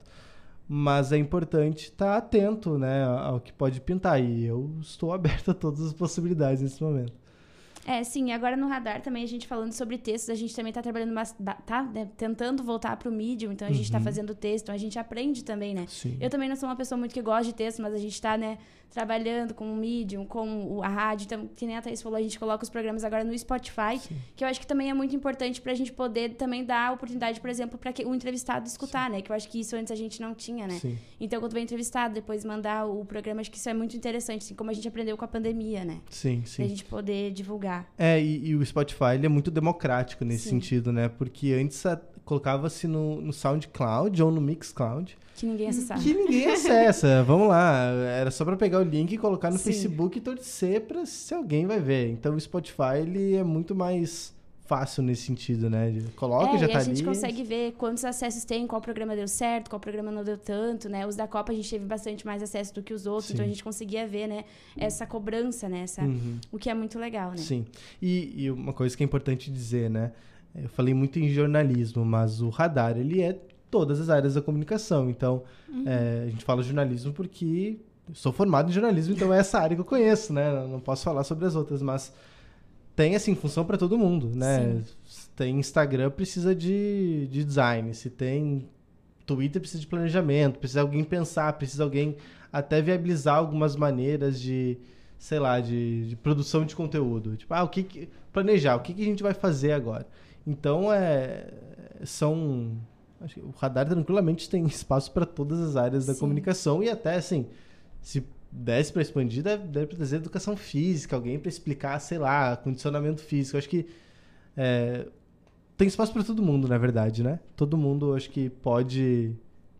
Mas é importante estar atento né, ao que pode pintar. E eu estou aberto a todas as possibilidades nesse momento. É, sim, agora no radar também a gente falando sobre textos, a gente também está trabalhando, tá né, tentando voltar para o Medium, então a gente está uhum. fazendo texto, então a gente aprende também, né? Sim. Eu também não sou uma pessoa muito que gosta de texto, mas a gente está, né, trabalhando com o Medium, com a rádio. Então, que nem a Thaís falou, a gente coloca os programas agora no Spotify, Sim. que eu acho que também é muito importante para a gente poder também dar oportunidade, por exemplo, para o entrevistado escutar, Sim. né? Que eu acho que isso antes a gente não tinha, né? Sim. Então, quando vem entrevistado, depois mandar o programa, acho que isso é muito interessante, assim como a gente aprendeu com a pandemia, né? Sim, sim. Pra gente poder divulgar. É, e, e o Spotify ele é muito democrático nesse sentido, né? Porque antes colocava-se no, no SoundCloud ou no Mixcloud. Que ninguém acessava. Que ninguém acessa. Vamos lá. Era só para pegar o link e colocar no Sim. Facebook e torcer para se alguém vai ver. Então o Spotify ele é muito mais fácil nesse sentido, né? Coloca é, e já e tá ali. a gente ali. consegue ver quantos acessos tem, qual programa deu certo, qual programa não deu tanto, né? Os da Copa a gente teve bastante mais acesso do que os outros, Sim. então a gente conseguia ver, né? Essa cobrança, né? Essa, uhum. O que é muito legal, né? Sim. E, e uma coisa que é importante dizer, né? Eu falei muito em jornalismo, mas o radar, ele é todas as áreas da comunicação. Então, uhum. é, a gente fala jornalismo porque sou formado em jornalismo, então é essa área que eu conheço, né? Não posso falar sobre as outras, mas tem assim função para todo mundo, né? Se tem Instagram precisa de, de design, se tem Twitter precisa de planejamento, precisa alguém pensar, precisa alguém até viabilizar algumas maneiras de, sei lá, de, de produção de conteúdo. Tipo, ah, o que, que planejar, o que, que a gente vai fazer agora? Então é são o radar tranquilamente tem espaço para todas as áreas da Sim. comunicação e até assim, se desse para expandir, deve, deve trazer educação física, alguém para explicar, sei lá, condicionamento físico. acho que é, tem espaço para todo mundo, na verdade, né? Todo mundo, acho que pode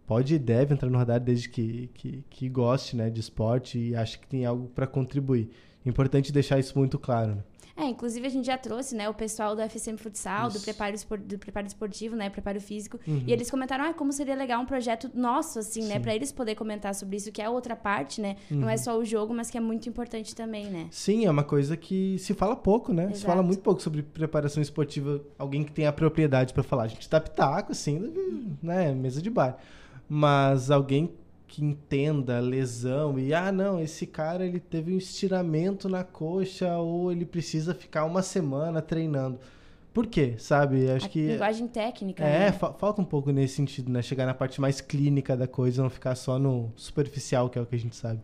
pode e deve entrar no radar desde que, que, que goste né, de esporte e acho que tem algo para contribuir. Importante deixar isso muito claro. Né? É, inclusive a gente já trouxe, né, o pessoal do FCM Futsal, do preparo, do preparo esportivo, né, preparo físico, uhum. e eles comentaram, ah, como seria legal um projeto nosso, assim, né, Sim. né, para eles poder comentar sobre isso, que é outra parte, né, uhum. não é uhum. só o jogo, mas que é muito importante também, né. Sim, é uma coisa que se fala pouco, né, Exato. se fala muito pouco sobre preparação esportiva, alguém que tem a propriedade para falar, a gente dá pitaco, assim, né, mesa de bar, mas alguém que entenda a lesão e ah não esse cara ele teve um estiramento na coxa ou ele precisa ficar uma semana treinando. Por quê? Sabe? Acho a que linguagem técnica é né? fa falta um pouco nesse sentido né? Chegar na parte mais clínica da coisa não ficar só no superficial que é o que a gente sabe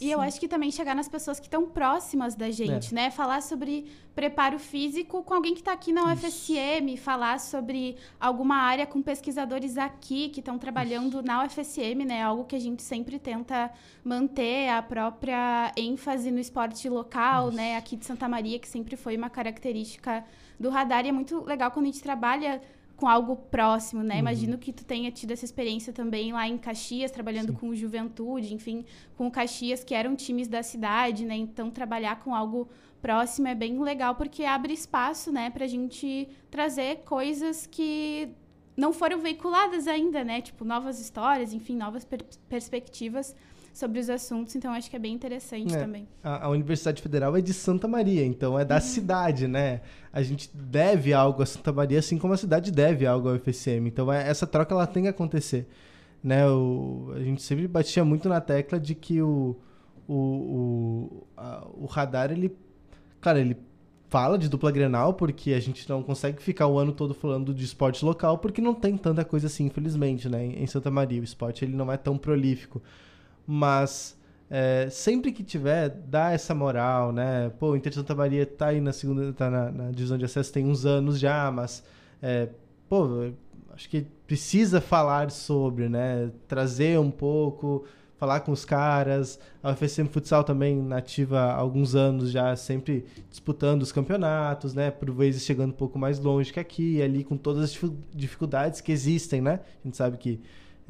e eu acho que também chegar nas pessoas que estão próximas da gente, é. né? Falar sobre preparo físico com alguém que está aqui na UFSM, Isso. falar sobre alguma área com pesquisadores aqui que estão trabalhando Isso. na UFSM, né? Algo que a gente sempre tenta manter a própria ênfase no esporte local, Isso. né? Aqui de Santa Maria, que sempre foi uma característica do radar. E é muito legal quando a gente trabalha com algo próximo, né? Uhum. Imagino que tu tenha tido essa experiência também lá em Caxias, trabalhando Sim. com Juventude, enfim, com o Caxias, que eram times da cidade, né? Então, trabalhar com algo próximo é bem legal, porque abre espaço, né, pra gente trazer coisas que não foram veiculadas ainda, né? Tipo, novas histórias, enfim, novas per perspectivas sobre os assuntos, então acho que é bem interessante é, também. A, a, Universidade Federal é de Santa Maria, então é da uhum. cidade, né? A gente deve algo a Santa Maria, assim como a cidade deve algo ao UFSM. Então é, essa troca ela tem que acontecer. Né? O, a gente sempre batia muito na tecla de que o, o, o, a, o radar, ele. Claro, ele fala de dupla Grenal, porque a gente não consegue ficar o ano todo falando de esporte local, porque não tem tanta coisa assim, infelizmente, né? Em Santa Maria. O esporte ele não é tão prolífico mas é, sempre que tiver, dá essa moral, né? Pô, o Inter Santa Maria tá aí na segunda, tá na, na divisão de acesso tem uns anos já, mas, é, pô, acho que precisa falar sobre, né? Trazer um pouco, falar com os caras. A UFSM Futsal também nativa há alguns anos já, sempre disputando os campeonatos, né? Por vezes chegando um pouco mais longe que aqui, ali com todas as dificuldades que existem, né? A gente sabe que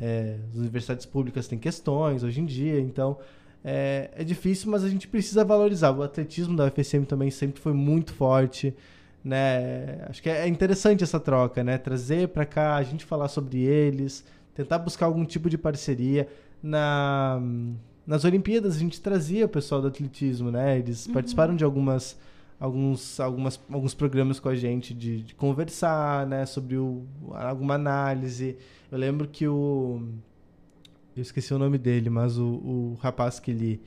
é, as universidades públicas têm questões hoje em dia, então é, é difícil, mas a gente precisa valorizar. O atletismo da UFSM também sempre foi muito forte né? Acho que é interessante essa troca, né? Trazer para cá, a gente falar sobre eles, tentar buscar algum tipo de parceria. Na, nas Olimpíadas a gente trazia o pessoal do atletismo, né? Eles uhum. participaram de algumas, alguns, algumas, alguns programas com a gente de, de conversar, né? Sobre o, alguma análise. Eu lembro que o... Eu esqueci o nome dele, mas o, o rapaz que ele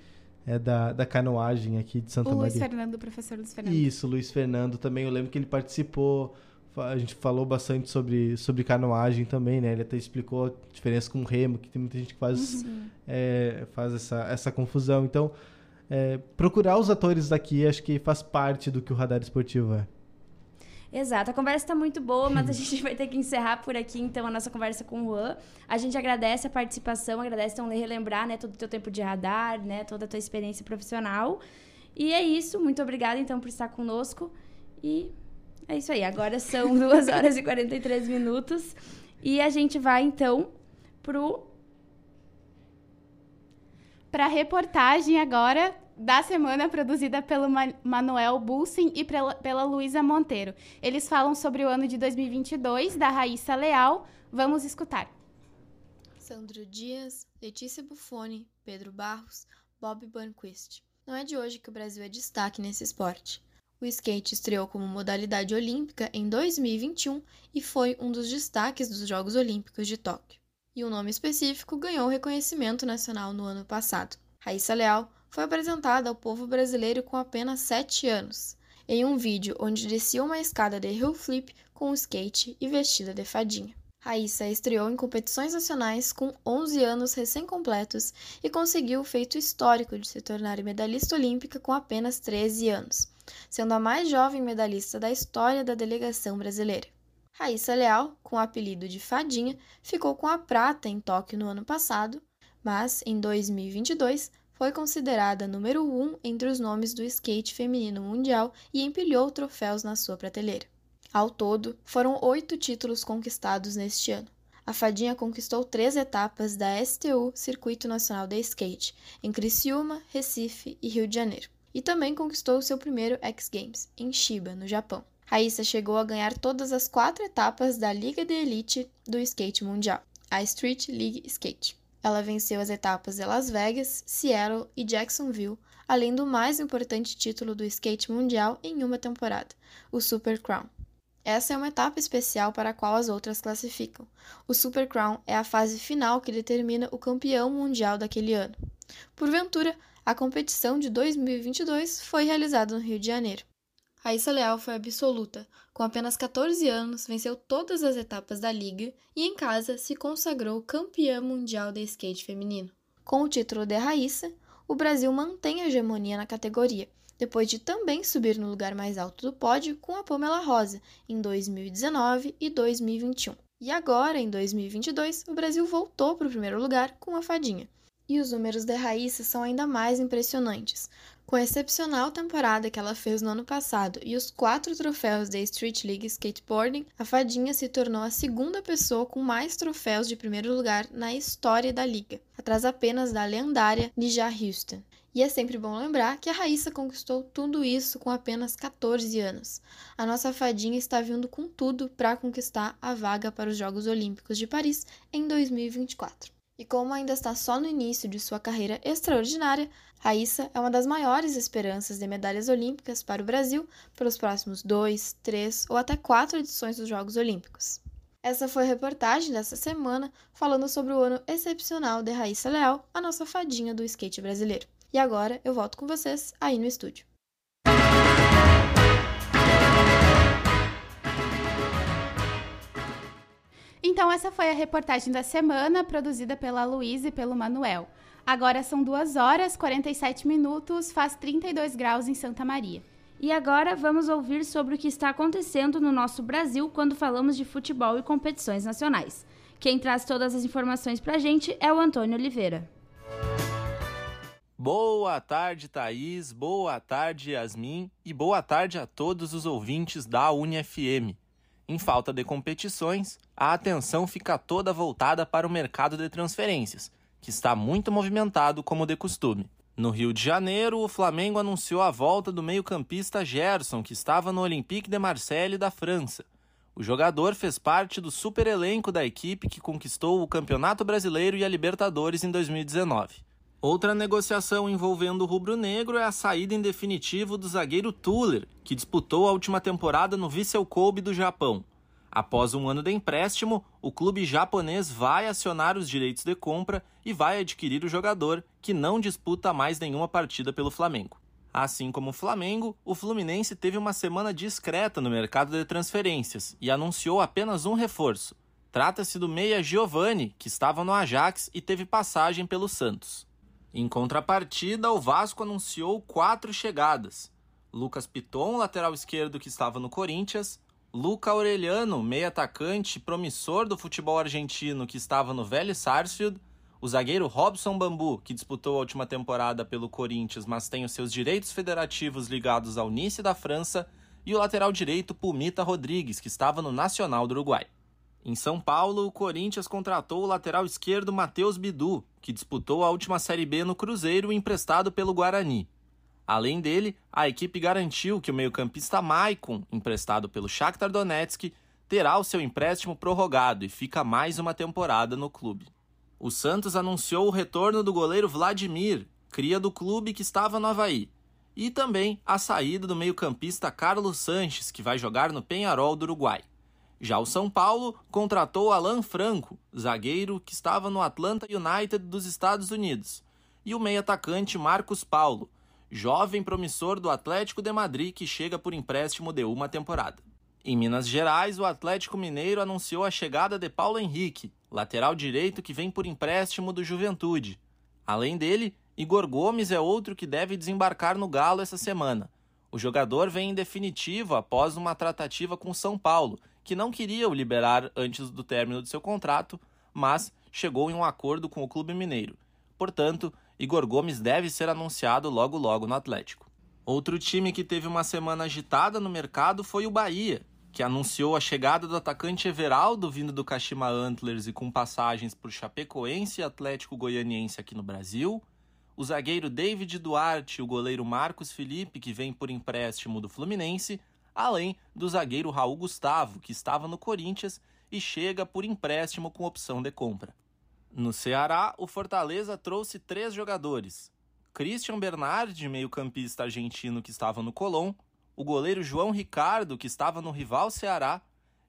é da, da canoagem aqui de Santa o Maria. Luiz Fernando, o professor Luiz Fernando. Isso, Luiz Fernando também. Eu lembro que ele participou, a gente falou bastante sobre, sobre canoagem também, né? Ele até explicou a diferença com o remo, que tem muita gente que faz, uhum. é, faz essa, essa confusão. Então, é, procurar os atores daqui acho que faz parte do que o radar esportivo é. Exato, a conversa está muito boa, mas a gente vai ter que encerrar por aqui, então, a nossa conversa com o Juan. A gente agradece a participação, agradece então relembrar, né, todo o teu tempo de radar, né, toda a tua experiência profissional. E é isso, muito obrigada, então, por estar conosco. E é isso aí, agora são 2 horas e 43 minutos. E a gente vai, então, pro... Para a reportagem agora da semana produzida pelo Manuel Bulsin e pela, Luísa Monteiro. Eles falam sobre o ano de 2022 da Raíssa Leal. Vamos escutar. Sandro Dias, Letícia Buffoni, Pedro Barros, Bob Burnquist. Não é de hoje que o Brasil é destaque nesse esporte. O skate estreou como modalidade olímpica em 2021 e foi um dos destaques dos Jogos Olímpicos de Tóquio. E o um nome específico ganhou reconhecimento nacional no ano passado. Raíssa Leal foi apresentada ao povo brasileiro com apenas 7 anos, em um vídeo onde descia uma escada de hill flip com um skate e vestida de fadinha. Raíssa estreou em competições nacionais com 11 anos recém-completos e conseguiu o feito histórico de se tornar medalhista olímpica com apenas 13 anos, sendo a mais jovem medalhista da história da delegação brasileira. Raíssa Leal, com o apelido de Fadinha, ficou com a prata em Tóquio no ano passado, mas em 2022 foi considerada número 1 um entre os nomes do skate feminino mundial e empilhou troféus na sua prateleira. Ao todo, foram oito títulos conquistados neste ano. A Fadinha conquistou três etapas da STU Circuito Nacional de Skate, em Criciúma, Recife e Rio de Janeiro. E também conquistou seu primeiro X Games, em Chiba, no Japão. Raíssa chegou a ganhar todas as quatro etapas da Liga de Elite do skate mundial, a Street League Skate. Ela venceu as etapas de Las Vegas, Seattle e Jacksonville, além do mais importante título do skate mundial em uma temporada, o Super Crown. Essa é uma etapa especial para a qual as outras classificam. O Super Crown é a fase final que determina o campeão mundial daquele ano. Porventura, a competição de 2022 foi realizada no Rio de Janeiro. Raíssa Leal foi absoluta. Com apenas 14 anos, venceu todas as etapas da liga e em casa se consagrou campeã mundial de skate feminino. Com o título de Raíssa, o Brasil mantém a hegemonia na categoria, depois de também subir no lugar mais alto do pódio com a Pamela Rosa em 2019 e 2021. E agora, em 2022, o Brasil voltou para o primeiro lugar com a fadinha. E os números de Raíssa são ainda mais impressionantes. Com a excepcional temporada que ela fez no ano passado e os quatro troféus da Street League Skateboarding, a Fadinha se tornou a segunda pessoa com mais troféus de primeiro lugar na história da liga, atrás apenas da lendária Nija Houston. E é sempre bom lembrar que a Raíssa conquistou tudo isso com apenas 14 anos. A nossa fadinha está vindo com tudo para conquistar a vaga para os Jogos Olímpicos de Paris em 2024. E como ainda está só no início de sua carreira extraordinária, Raíssa é uma das maiores esperanças de medalhas olímpicas para o Brasil pelos próximos dois, três ou até quatro edições dos Jogos Olímpicos. Essa foi a reportagem dessa semana falando sobre o ano excepcional de Raíssa Leal, a nossa fadinha do skate brasileiro. E agora eu volto com vocês aí no estúdio. Então, essa foi a reportagem da semana, produzida pela Luísa e pelo Manuel. Agora são 2 horas 47 minutos, faz 32 graus em Santa Maria. E agora vamos ouvir sobre o que está acontecendo no nosso Brasil quando falamos de futebol e competições nacionais. Quem traz todas as informações para a gente é o Antônio Oliveira. Boa tarde, Thaís. Boa tarde, Yasmin. E boa tarde a todos os ouvintes da UniFM. Em falta de competições, a atenção fica toda voltada para o mercado de transferências, que está muito movimentado como de costume. No Rio de Janeiro, o Flamengo anunciou a volta do meio-campista Gerson, que estava no Olympique de Marseille da França. O jogador fez parte do super elenco da equipe que conquistou o Campeonato Brasileiro e a Libertadores em 2019. Outra negociação envolvendo o rubro-negro é a saída em definitivo do zagueiro Tuller, que disputou a última temporada no Vissel Kobe do Japão. Após um ano de empréstimo, o clube japonês vai acionar os direitos de compra e vai adquirir o jogador, que não disputa mais nenhuma partida pelo Flamengo. Assim como o Flamengo, o Fluminense teve uma semana discreta no mercado de transferências e anunciou apenas um reforço. Trata-se do meia Giovani, que estava no Ajax e teve passagem pelo Santos. Em contrapartida, o Vasco anunciou quatro chegadas: Lucas Piton, lateral esquerdo que estava no Corinthians, Luca Aureliano, meio atacante promissor do futebol argentino que estava no Vélez Sarsfield, o zagueiro Robson Bambu, que disputou a última temporada pelo Corinthians, mas tem os seus direitos federativos ligados ao Nice da França, e o lateral direito Pumita Rodrigues, que estava no Nacional do Uruguai. Em São Paulo, o Corinthians contratou o lateral esquerdo Matheus Bidu, que disputou a última Série B no Cruzeiro emprestado pelo Guarani. Além dele, a equipe garantiu que o meio-campista Maicon, emprestado pelo Shakhtar Donetsk, terá o seu empréstimo prorrogado e fica mais uma temporada no clube. O Santos anunciou o retorno do goleiro Vladimir, cria do clube que estava no Havaí, e também a saída do meio-campista Carlos Sanches, que vai jogar no Penharol do Uruguai. Já o São Paulo contratou Alan Franco, zagueiro que estava no Atlanta United dos Estados Unidos, e o meio-atacante Marcos Paulo, jovem promissor do Atlético de Madrid que chega por empréstimo de uma temporada. Em Minas Gerais, o Atlético Mineiro anunciou a chegada de Paulo Henrique, lateral direito que vem por empréstimo do Juventude. Além dele, Igor Gomes é outro que deve desembarcar no Galo essa semana. O jogador vem em definitivo após uma tratativa com São Paulo que não queria o liberar antes do término de seu contrato, mas chegou em um acordo com o clube mineiro. Portanto, Igor Gomes deve ser anunciado logo logo no Atlético. Outro time que teve uma semana agitada no mercado foi o Bahia, que anunciou a chegada do atacante Everaldo vindo do Kashima Antlers e com passagens por Chapecoense e Atlético Goianiense aqui no Brasil, o zagueiro David Duarte e o goleiro Marcos Felipe, que vem por empréstimo do Fluminense, além do zagueiro Raul Gustavo, que estava no Corinthians e chega por empréstimo com opção de compra. No Ceará, o Fortaleza trouxe três jogadores: Christian Bernard, meio-campista argentino que estava no Colón, o goleiro João Ricardo, que estava no rival Ceará,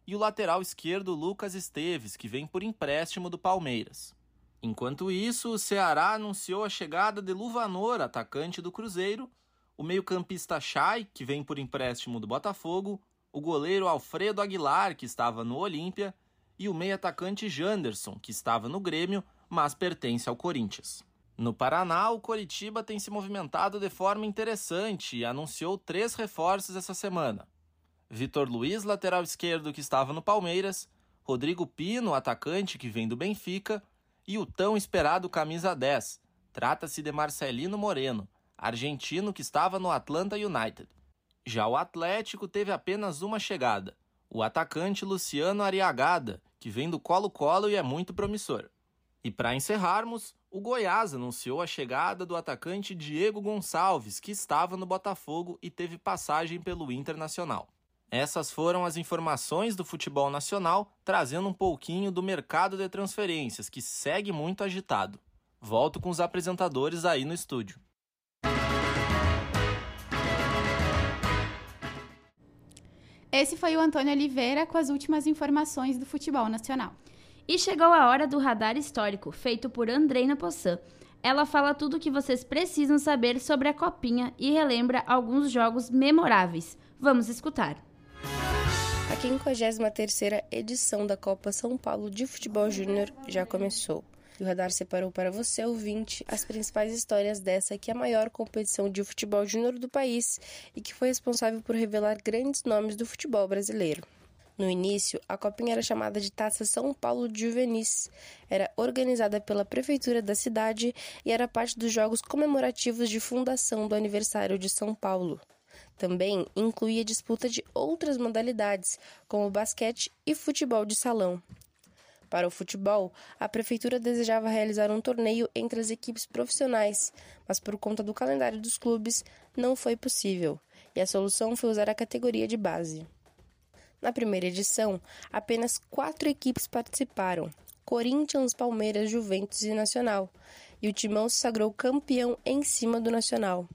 e o lateral esquerdo Lucas Esteves, que vem por empréstimo do Palmeiras. Enquanto isso, o Ceará anunciou a chegada de Luvanor, atacante do Cruzeiro, o meio-campista Chay, que vem por empréstimo do Botafogo, o goleiro Alfredo Aguilar, que estava no Olímpia, e o meio-atacante Janderson, que estava no Grêmio, mas pertence ao Corinthians. No Paraná, o Coritiba tem se movimentado de forma interessante e anunciou três reforços essa semana. Vitor Luiz, lateral esquerdo que estava no Palmeiras, Rodrigo Pino, atacante que vem do Benfica, e o tão esperado camisa 10. Trata-se de Marcelino Moreno, argentino que estava no Atlanta United. Já o Atlético teve apenas uma chegada, o atacante Luciano Ariagada, que vem do Colo-Colo e é muito promissor. E para encerrarmos, o Goiás anunciou a chegada do atacante Diego Gonçalves, que estava no Botafogo e teve passagem pelo Internacional. Essas foram as informações do futebol nacional, trazendo um pouquinho do mercado de transferências, que segue muito agitado. Volto com os apresentadores aí no estúdio. Esse foi o Antônio Oliveira com as últimas informações do futebol nacional. E chegou a hora do radar histórico, feito por Andreina Poçan. Ela fala tudo o que vocês precisam saber sobre a Copinha e relembra alguns jogos memoráveis. Vamos escutar. A 53ª edição da Copa São Paulo de Futebol Júnior já começou. E o Radar separou para você, ouvinte, as principais histórias dessa que é a maior competição de futebol júnior do país e que foi responsável por revelar grandes nomes do futebol brasileiro. No início, a copinha era chamada de Taça São Paulo de Juvenis. Era organizada pela prefeitura da cidade e era parte dos jogos comemorativos de fundação do aniversário de São Paulo. Também incluía disputa de outras modalidades, como basquete e futebol de salão. Para o futebol, a prefeitura desejava realizar um torneio entre as equipes profissionais, mas por conta do calendário dos clubes não foi possível, e a solução foi usar a categoria de base. Na primeira edição, apenas quatro equipes participaram: Corinthians, Palmeiras, Juventus e Nacional, e o Timão se sagrou campeão em cima do Nacional.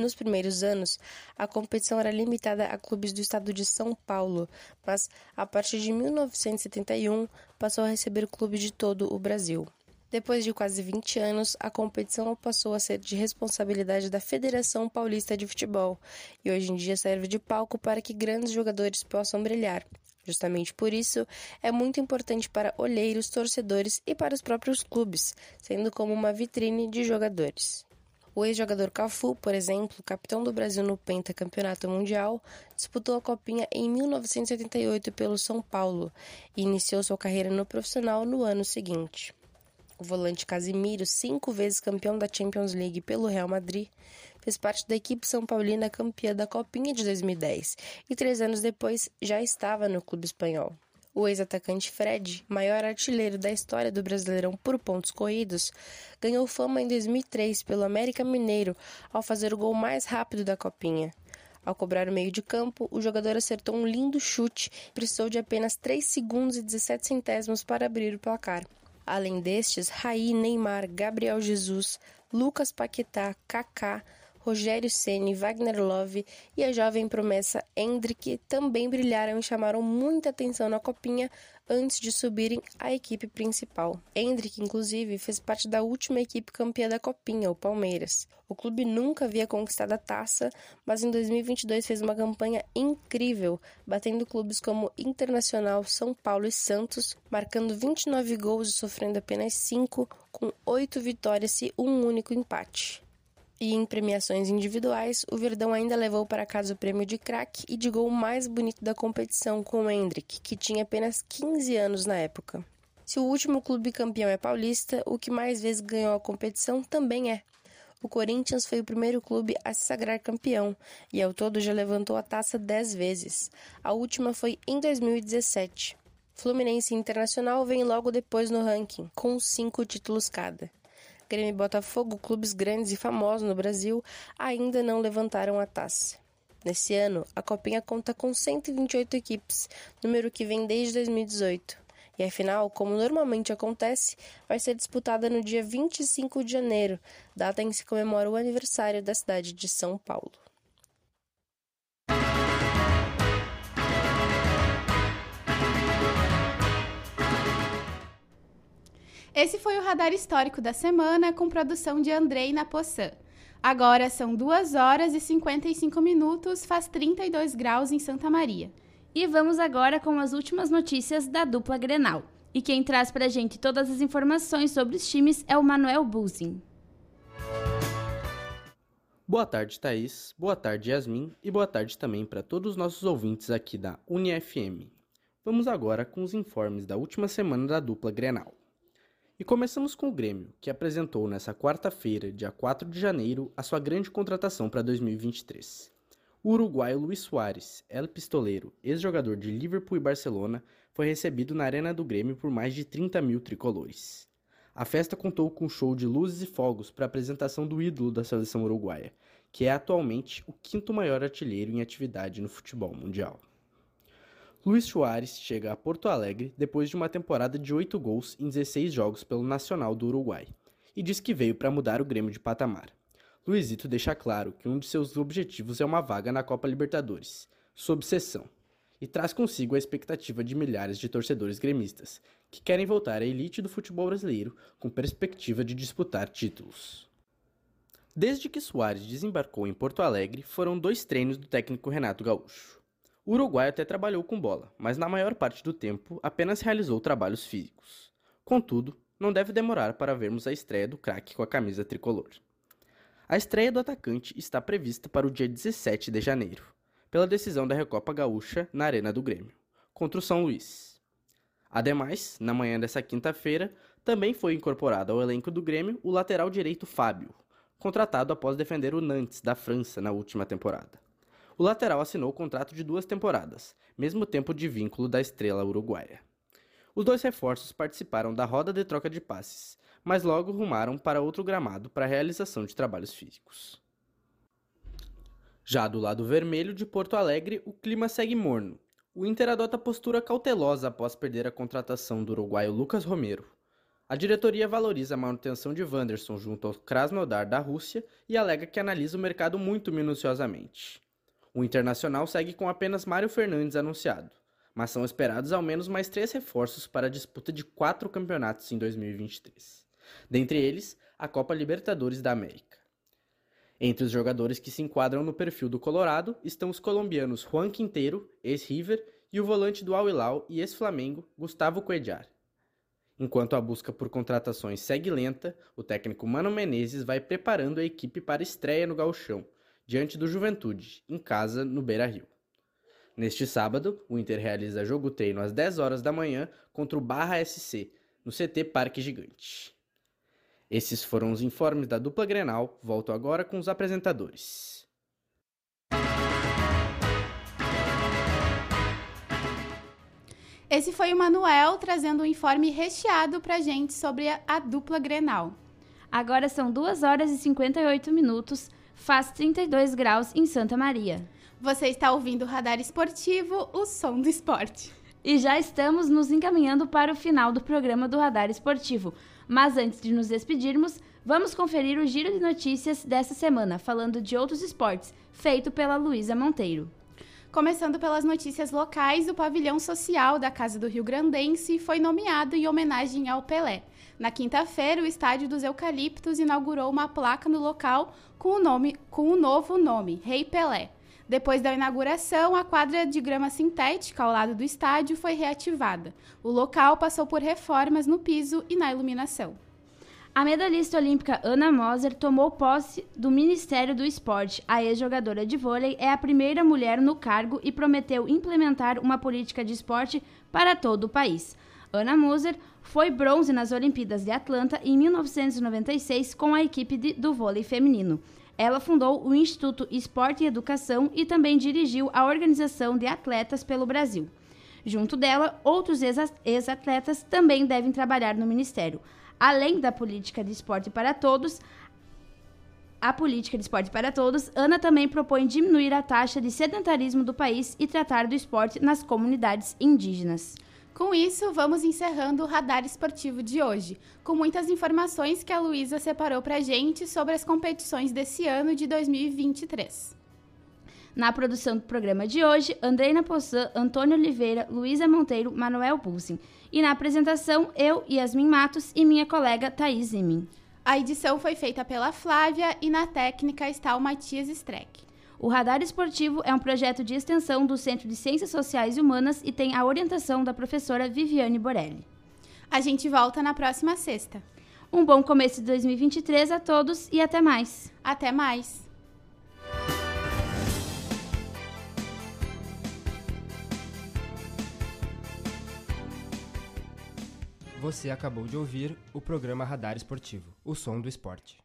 Nos primeiros anos, a competição era limitada a clubes do estado de São Paulo, mas a partir de 1971 passou a receber clubes de todo o Brasil. Depois de quase 20 anos, a competição passou a ser de responsabilidade da Federação Paulista de Futebol e hoje em dia serve de palco para que grandes jogadores possam brilhar. Justamente por isso, é muito importante para olheiros, torcedores e para os próprios clubes, sendo como uma vitrine de jogadores. O ex-jogador Cafu, por exemplo, capitão do Brasil no pentacampeonato mundial, disputou a Copinha em 1988 pelo São Paulo e iniciou sua carreira no profissional no ano seguinte. O volante Casimiro, cinco vezes campeão da Champions League pelo Real Madrid, fez parte da equipe São Paulina campeã da Copinha de 2010 e três anos depois já estava no clube espanhol. O ex-atacante Fred, maior artilheiro da história do Brasileirão por pontos corridos, ganhou fama em 2003 pelo América Mineiro ao fazer o gol mais rápido da Copinha. Ao cobrar o meio de campo, o jogador acertou um lindo chute e precisou de apenas 3 segundos e 17 centésimos para abrir o placar. Além destes, Raí, Neymar, Gabriel Jesus, Lucas Paquetá, Kaká, Rogério Ceni, Wagner Love e a jovem promessa Hendrick também brilharam e chamaram muita atenção na copinha antes de subirem à equipe principal. Hendrick, inclusive, fez parte da última equipe campeã da copinha, o Palmeiras. O clube nunca havia conquistado a taça, mas em 2022 fez uma campanha incrível, batendo clubes como Internacional, São Paulo e Santos, marcando 29 gols e sofrendo apenas 5, com 8 vitórias e um único empate. E em premiações individuais, o Verdão ainda levou para casa o prêmio de craque e de gol mais bonito da competição com o Hendrick, que tinha apenas 15 anos na época. Se o último clube campeão é paulista, o que mais vezes ganhou a competição também é. O Corinthians foi o primeiro clube a se sagrar campeão e ao todo já levantou a taça 10 vezes. A última foi em 2017. Fluminense Internacional vêm logo depois no ranking, com cinco títulos cada. Grêmio e Botafogo, clubes grandes e famosos no Brasil, ainda não levantaram a taça. Nesse ano, a Copinha conta com 128 equipes, número que vem desde 2018. E a final, como normalmente acontece, vai ser disputada no dia 25 de janeiro, data em que se comemora o aniversário da cidade de São Paulo. Esse foi o Radar Histórico da semana, com produção de Andrei Napossan. Agora são 2 horas e 55 minutos, faz 32 graus em Santa Maria. E vamos agora com as últimas notícias da dupla Grenal. E quem traz pra gente todas as informações sobre os times é o Manuel Buzin. Boa tarde, Thaís. Boa tarde, Yasmin. E boa tarde também para todos os nossos ouvintes aqui da UniFM. Vamos agora com os informes da última semana da dupla Grenal. E começamos com o Grêmio, que apresentou nessa quarta-feira, dia 4 de janeiro, a sua grande contratação para 2023. O uruguaio Luiz Soares, El Pistoleiro, ex-jogador de Liverpool e Barcelona, foi recebido na Arena do Grêmio por mais de 30 mil tricolores. A festa contou com um show de luzes e fogos para a apresentação do ídolo da seleção uruguaia, que é atualmente o quinto maior artilheiro em atividade no futebol mundial. Luiz Soares chega a Porto Alegre depois de uma temporada de 8 gols em 16 jogos pelo Nacional do Uruguai e diz que veio para mudar o Grêmio de patamar. Luizito deixa claro que um de seus objetivos é uma vaga na Copa Libertadores, sob sessão, e traz consigo a expectativa de milhares de torcedores gremistas que querem voltar à elite do futebol brasileiro com perspectiva de disputar títulos. Desde que Soares desembarcou em Porto Alegre, foram dois treinos do técnico Renato Gaúcho. O Uruguai até trabalhou com bola, mas na maior parte do tempo apenas realizou trabalhos físicos. Contudo, não deve demorar para vermos a estreia do craque com a camisa tricolor. A estreia do atacante está prevista para o dia 17 de janeiro, pela decisão da Recopa Gaúcha na Arena do Grêmio, contra o São Luís. Ademais, na manhã dessa quinta-feira, também foi incorporado ao elenco do Grêmio o lateral direito Fábio, contratado após defender o Nantes da França na última temporada. O lateral assinou o contrato de duas temporadas, mesmo tempo de vínculo da estrela uruguaia. Os dois reforços participaram da roda de troca de passes, mas logo rumaram para outro gramado para a realização de trabalhos físicos. Já do lado vermelho de Porto Alegre, o clima segue morno. O Inter adota postura cautelosa após perder a contratação do uruguaio Lucas Romero. A diretoria valoriza a manutenção de Wanderson junto ao Krasnodar da Rússia e alega que analisa o mercado muito minuciosamente. O Internacional segue com apenas Mário Fernandes anunciado, mas são esperados ao menos mais três reforços para a disputa de quatro campeonatos em 2023. Dentre eles, a Copa Libertadores da América. Entre os jogadores que se enquadram no perfil do Colorado estão os colombianos Juan Quinteiro, ex-River, e o volante do Al Hilal e ex-Flamengo, Gustavo Cuellar. Enquanto a busca por contratações segue lenta, o técnico Mano Menezes vai preparando a equipe para a estreia no Gauchão, diante do Juventude, em casa, no Beira-Rio. Neste sábado, o Inter realiza jogo treino às 10 horas da manhã contra o Barra SC, no CT Parque Gigante. Esses foram os informes da dupla Grenal. Volto agora com os apresentadores. Esse foi o Manuel trazendo um informe recheado pra gente sobre a, a dupla Grenal. Agora são 2 horas e 58 minutos, faz 32 graus em Santa Maria. Você está ouvindo o Radar Esportivo, o som do esporte. E já estamos nos encaminhando para o final do programa do Radar Esportivo. Mas antes de nos despedirmos, vamos conferir o giro de notícias dessa semana, falando de outros esportes, feito pela Luísa Monteiro. Começando pelas notícias locais, o pavilhão social da Casa do Rio Grandense foi nomeado em homenagem ao Pelé. Na quinta-feira, o Estádio dos Eucaliptos inaugurou uma placa no local com o, nome, com o novo nome, Rei Pelé. Depois da inauguração, a quadra de grama sintética ao lado do estádio foi reativada. O local passou por reformas no piso e na iluminação. A medalhista olímpica Ana Moser tomou posse do Ministério do Esporte. A ex-jogadora de vôlei é a primeira mulher no cargo e prometeu implementar uma política de esporte para todo o país. Ana Moser foi bronze nas Olimpíadas de Atlanta em 1996 com a equipe de, do vôlei feminino. Ela fundou o Instituto Esporte e Educação e também dirigiu a Organização de Atletas pelo Brasil. Junto dela, outros ex-atletas também devem trabalhar no Ministério. Além da política de esporte para todos, a política de esporte para todos, Ana também propõe diminuir a taxa de sedentarismo do país e tratar do esporte nas comunidades indígenas. Com isso, vamos encerrando o radar esportivo de hoje, com muitas informações que a Luísa separou para a gente sobre as competições desse ano de 2023. Na produção do programa de hoje, Andreina Poçan, Antônio Oliveira, Luísa Monteiro, Manuel Pulsin. E na apresentação, eu, Yasmin Matos e minha colega Thaís Zimin. A edição foi feita pela Flávia e na técnica está o Matias Streck. O Radar Esportivo é um projeto de extensão do Centro de Ciências Sociais e Humanas e tem a orientação da professora Viviane Borelli. A gente volta na próxima sexta. Um bom começo de 2023 a todos e até mais. Até mais. Você acabou de ouvir o programa Radar Esportivo, o som do esporte.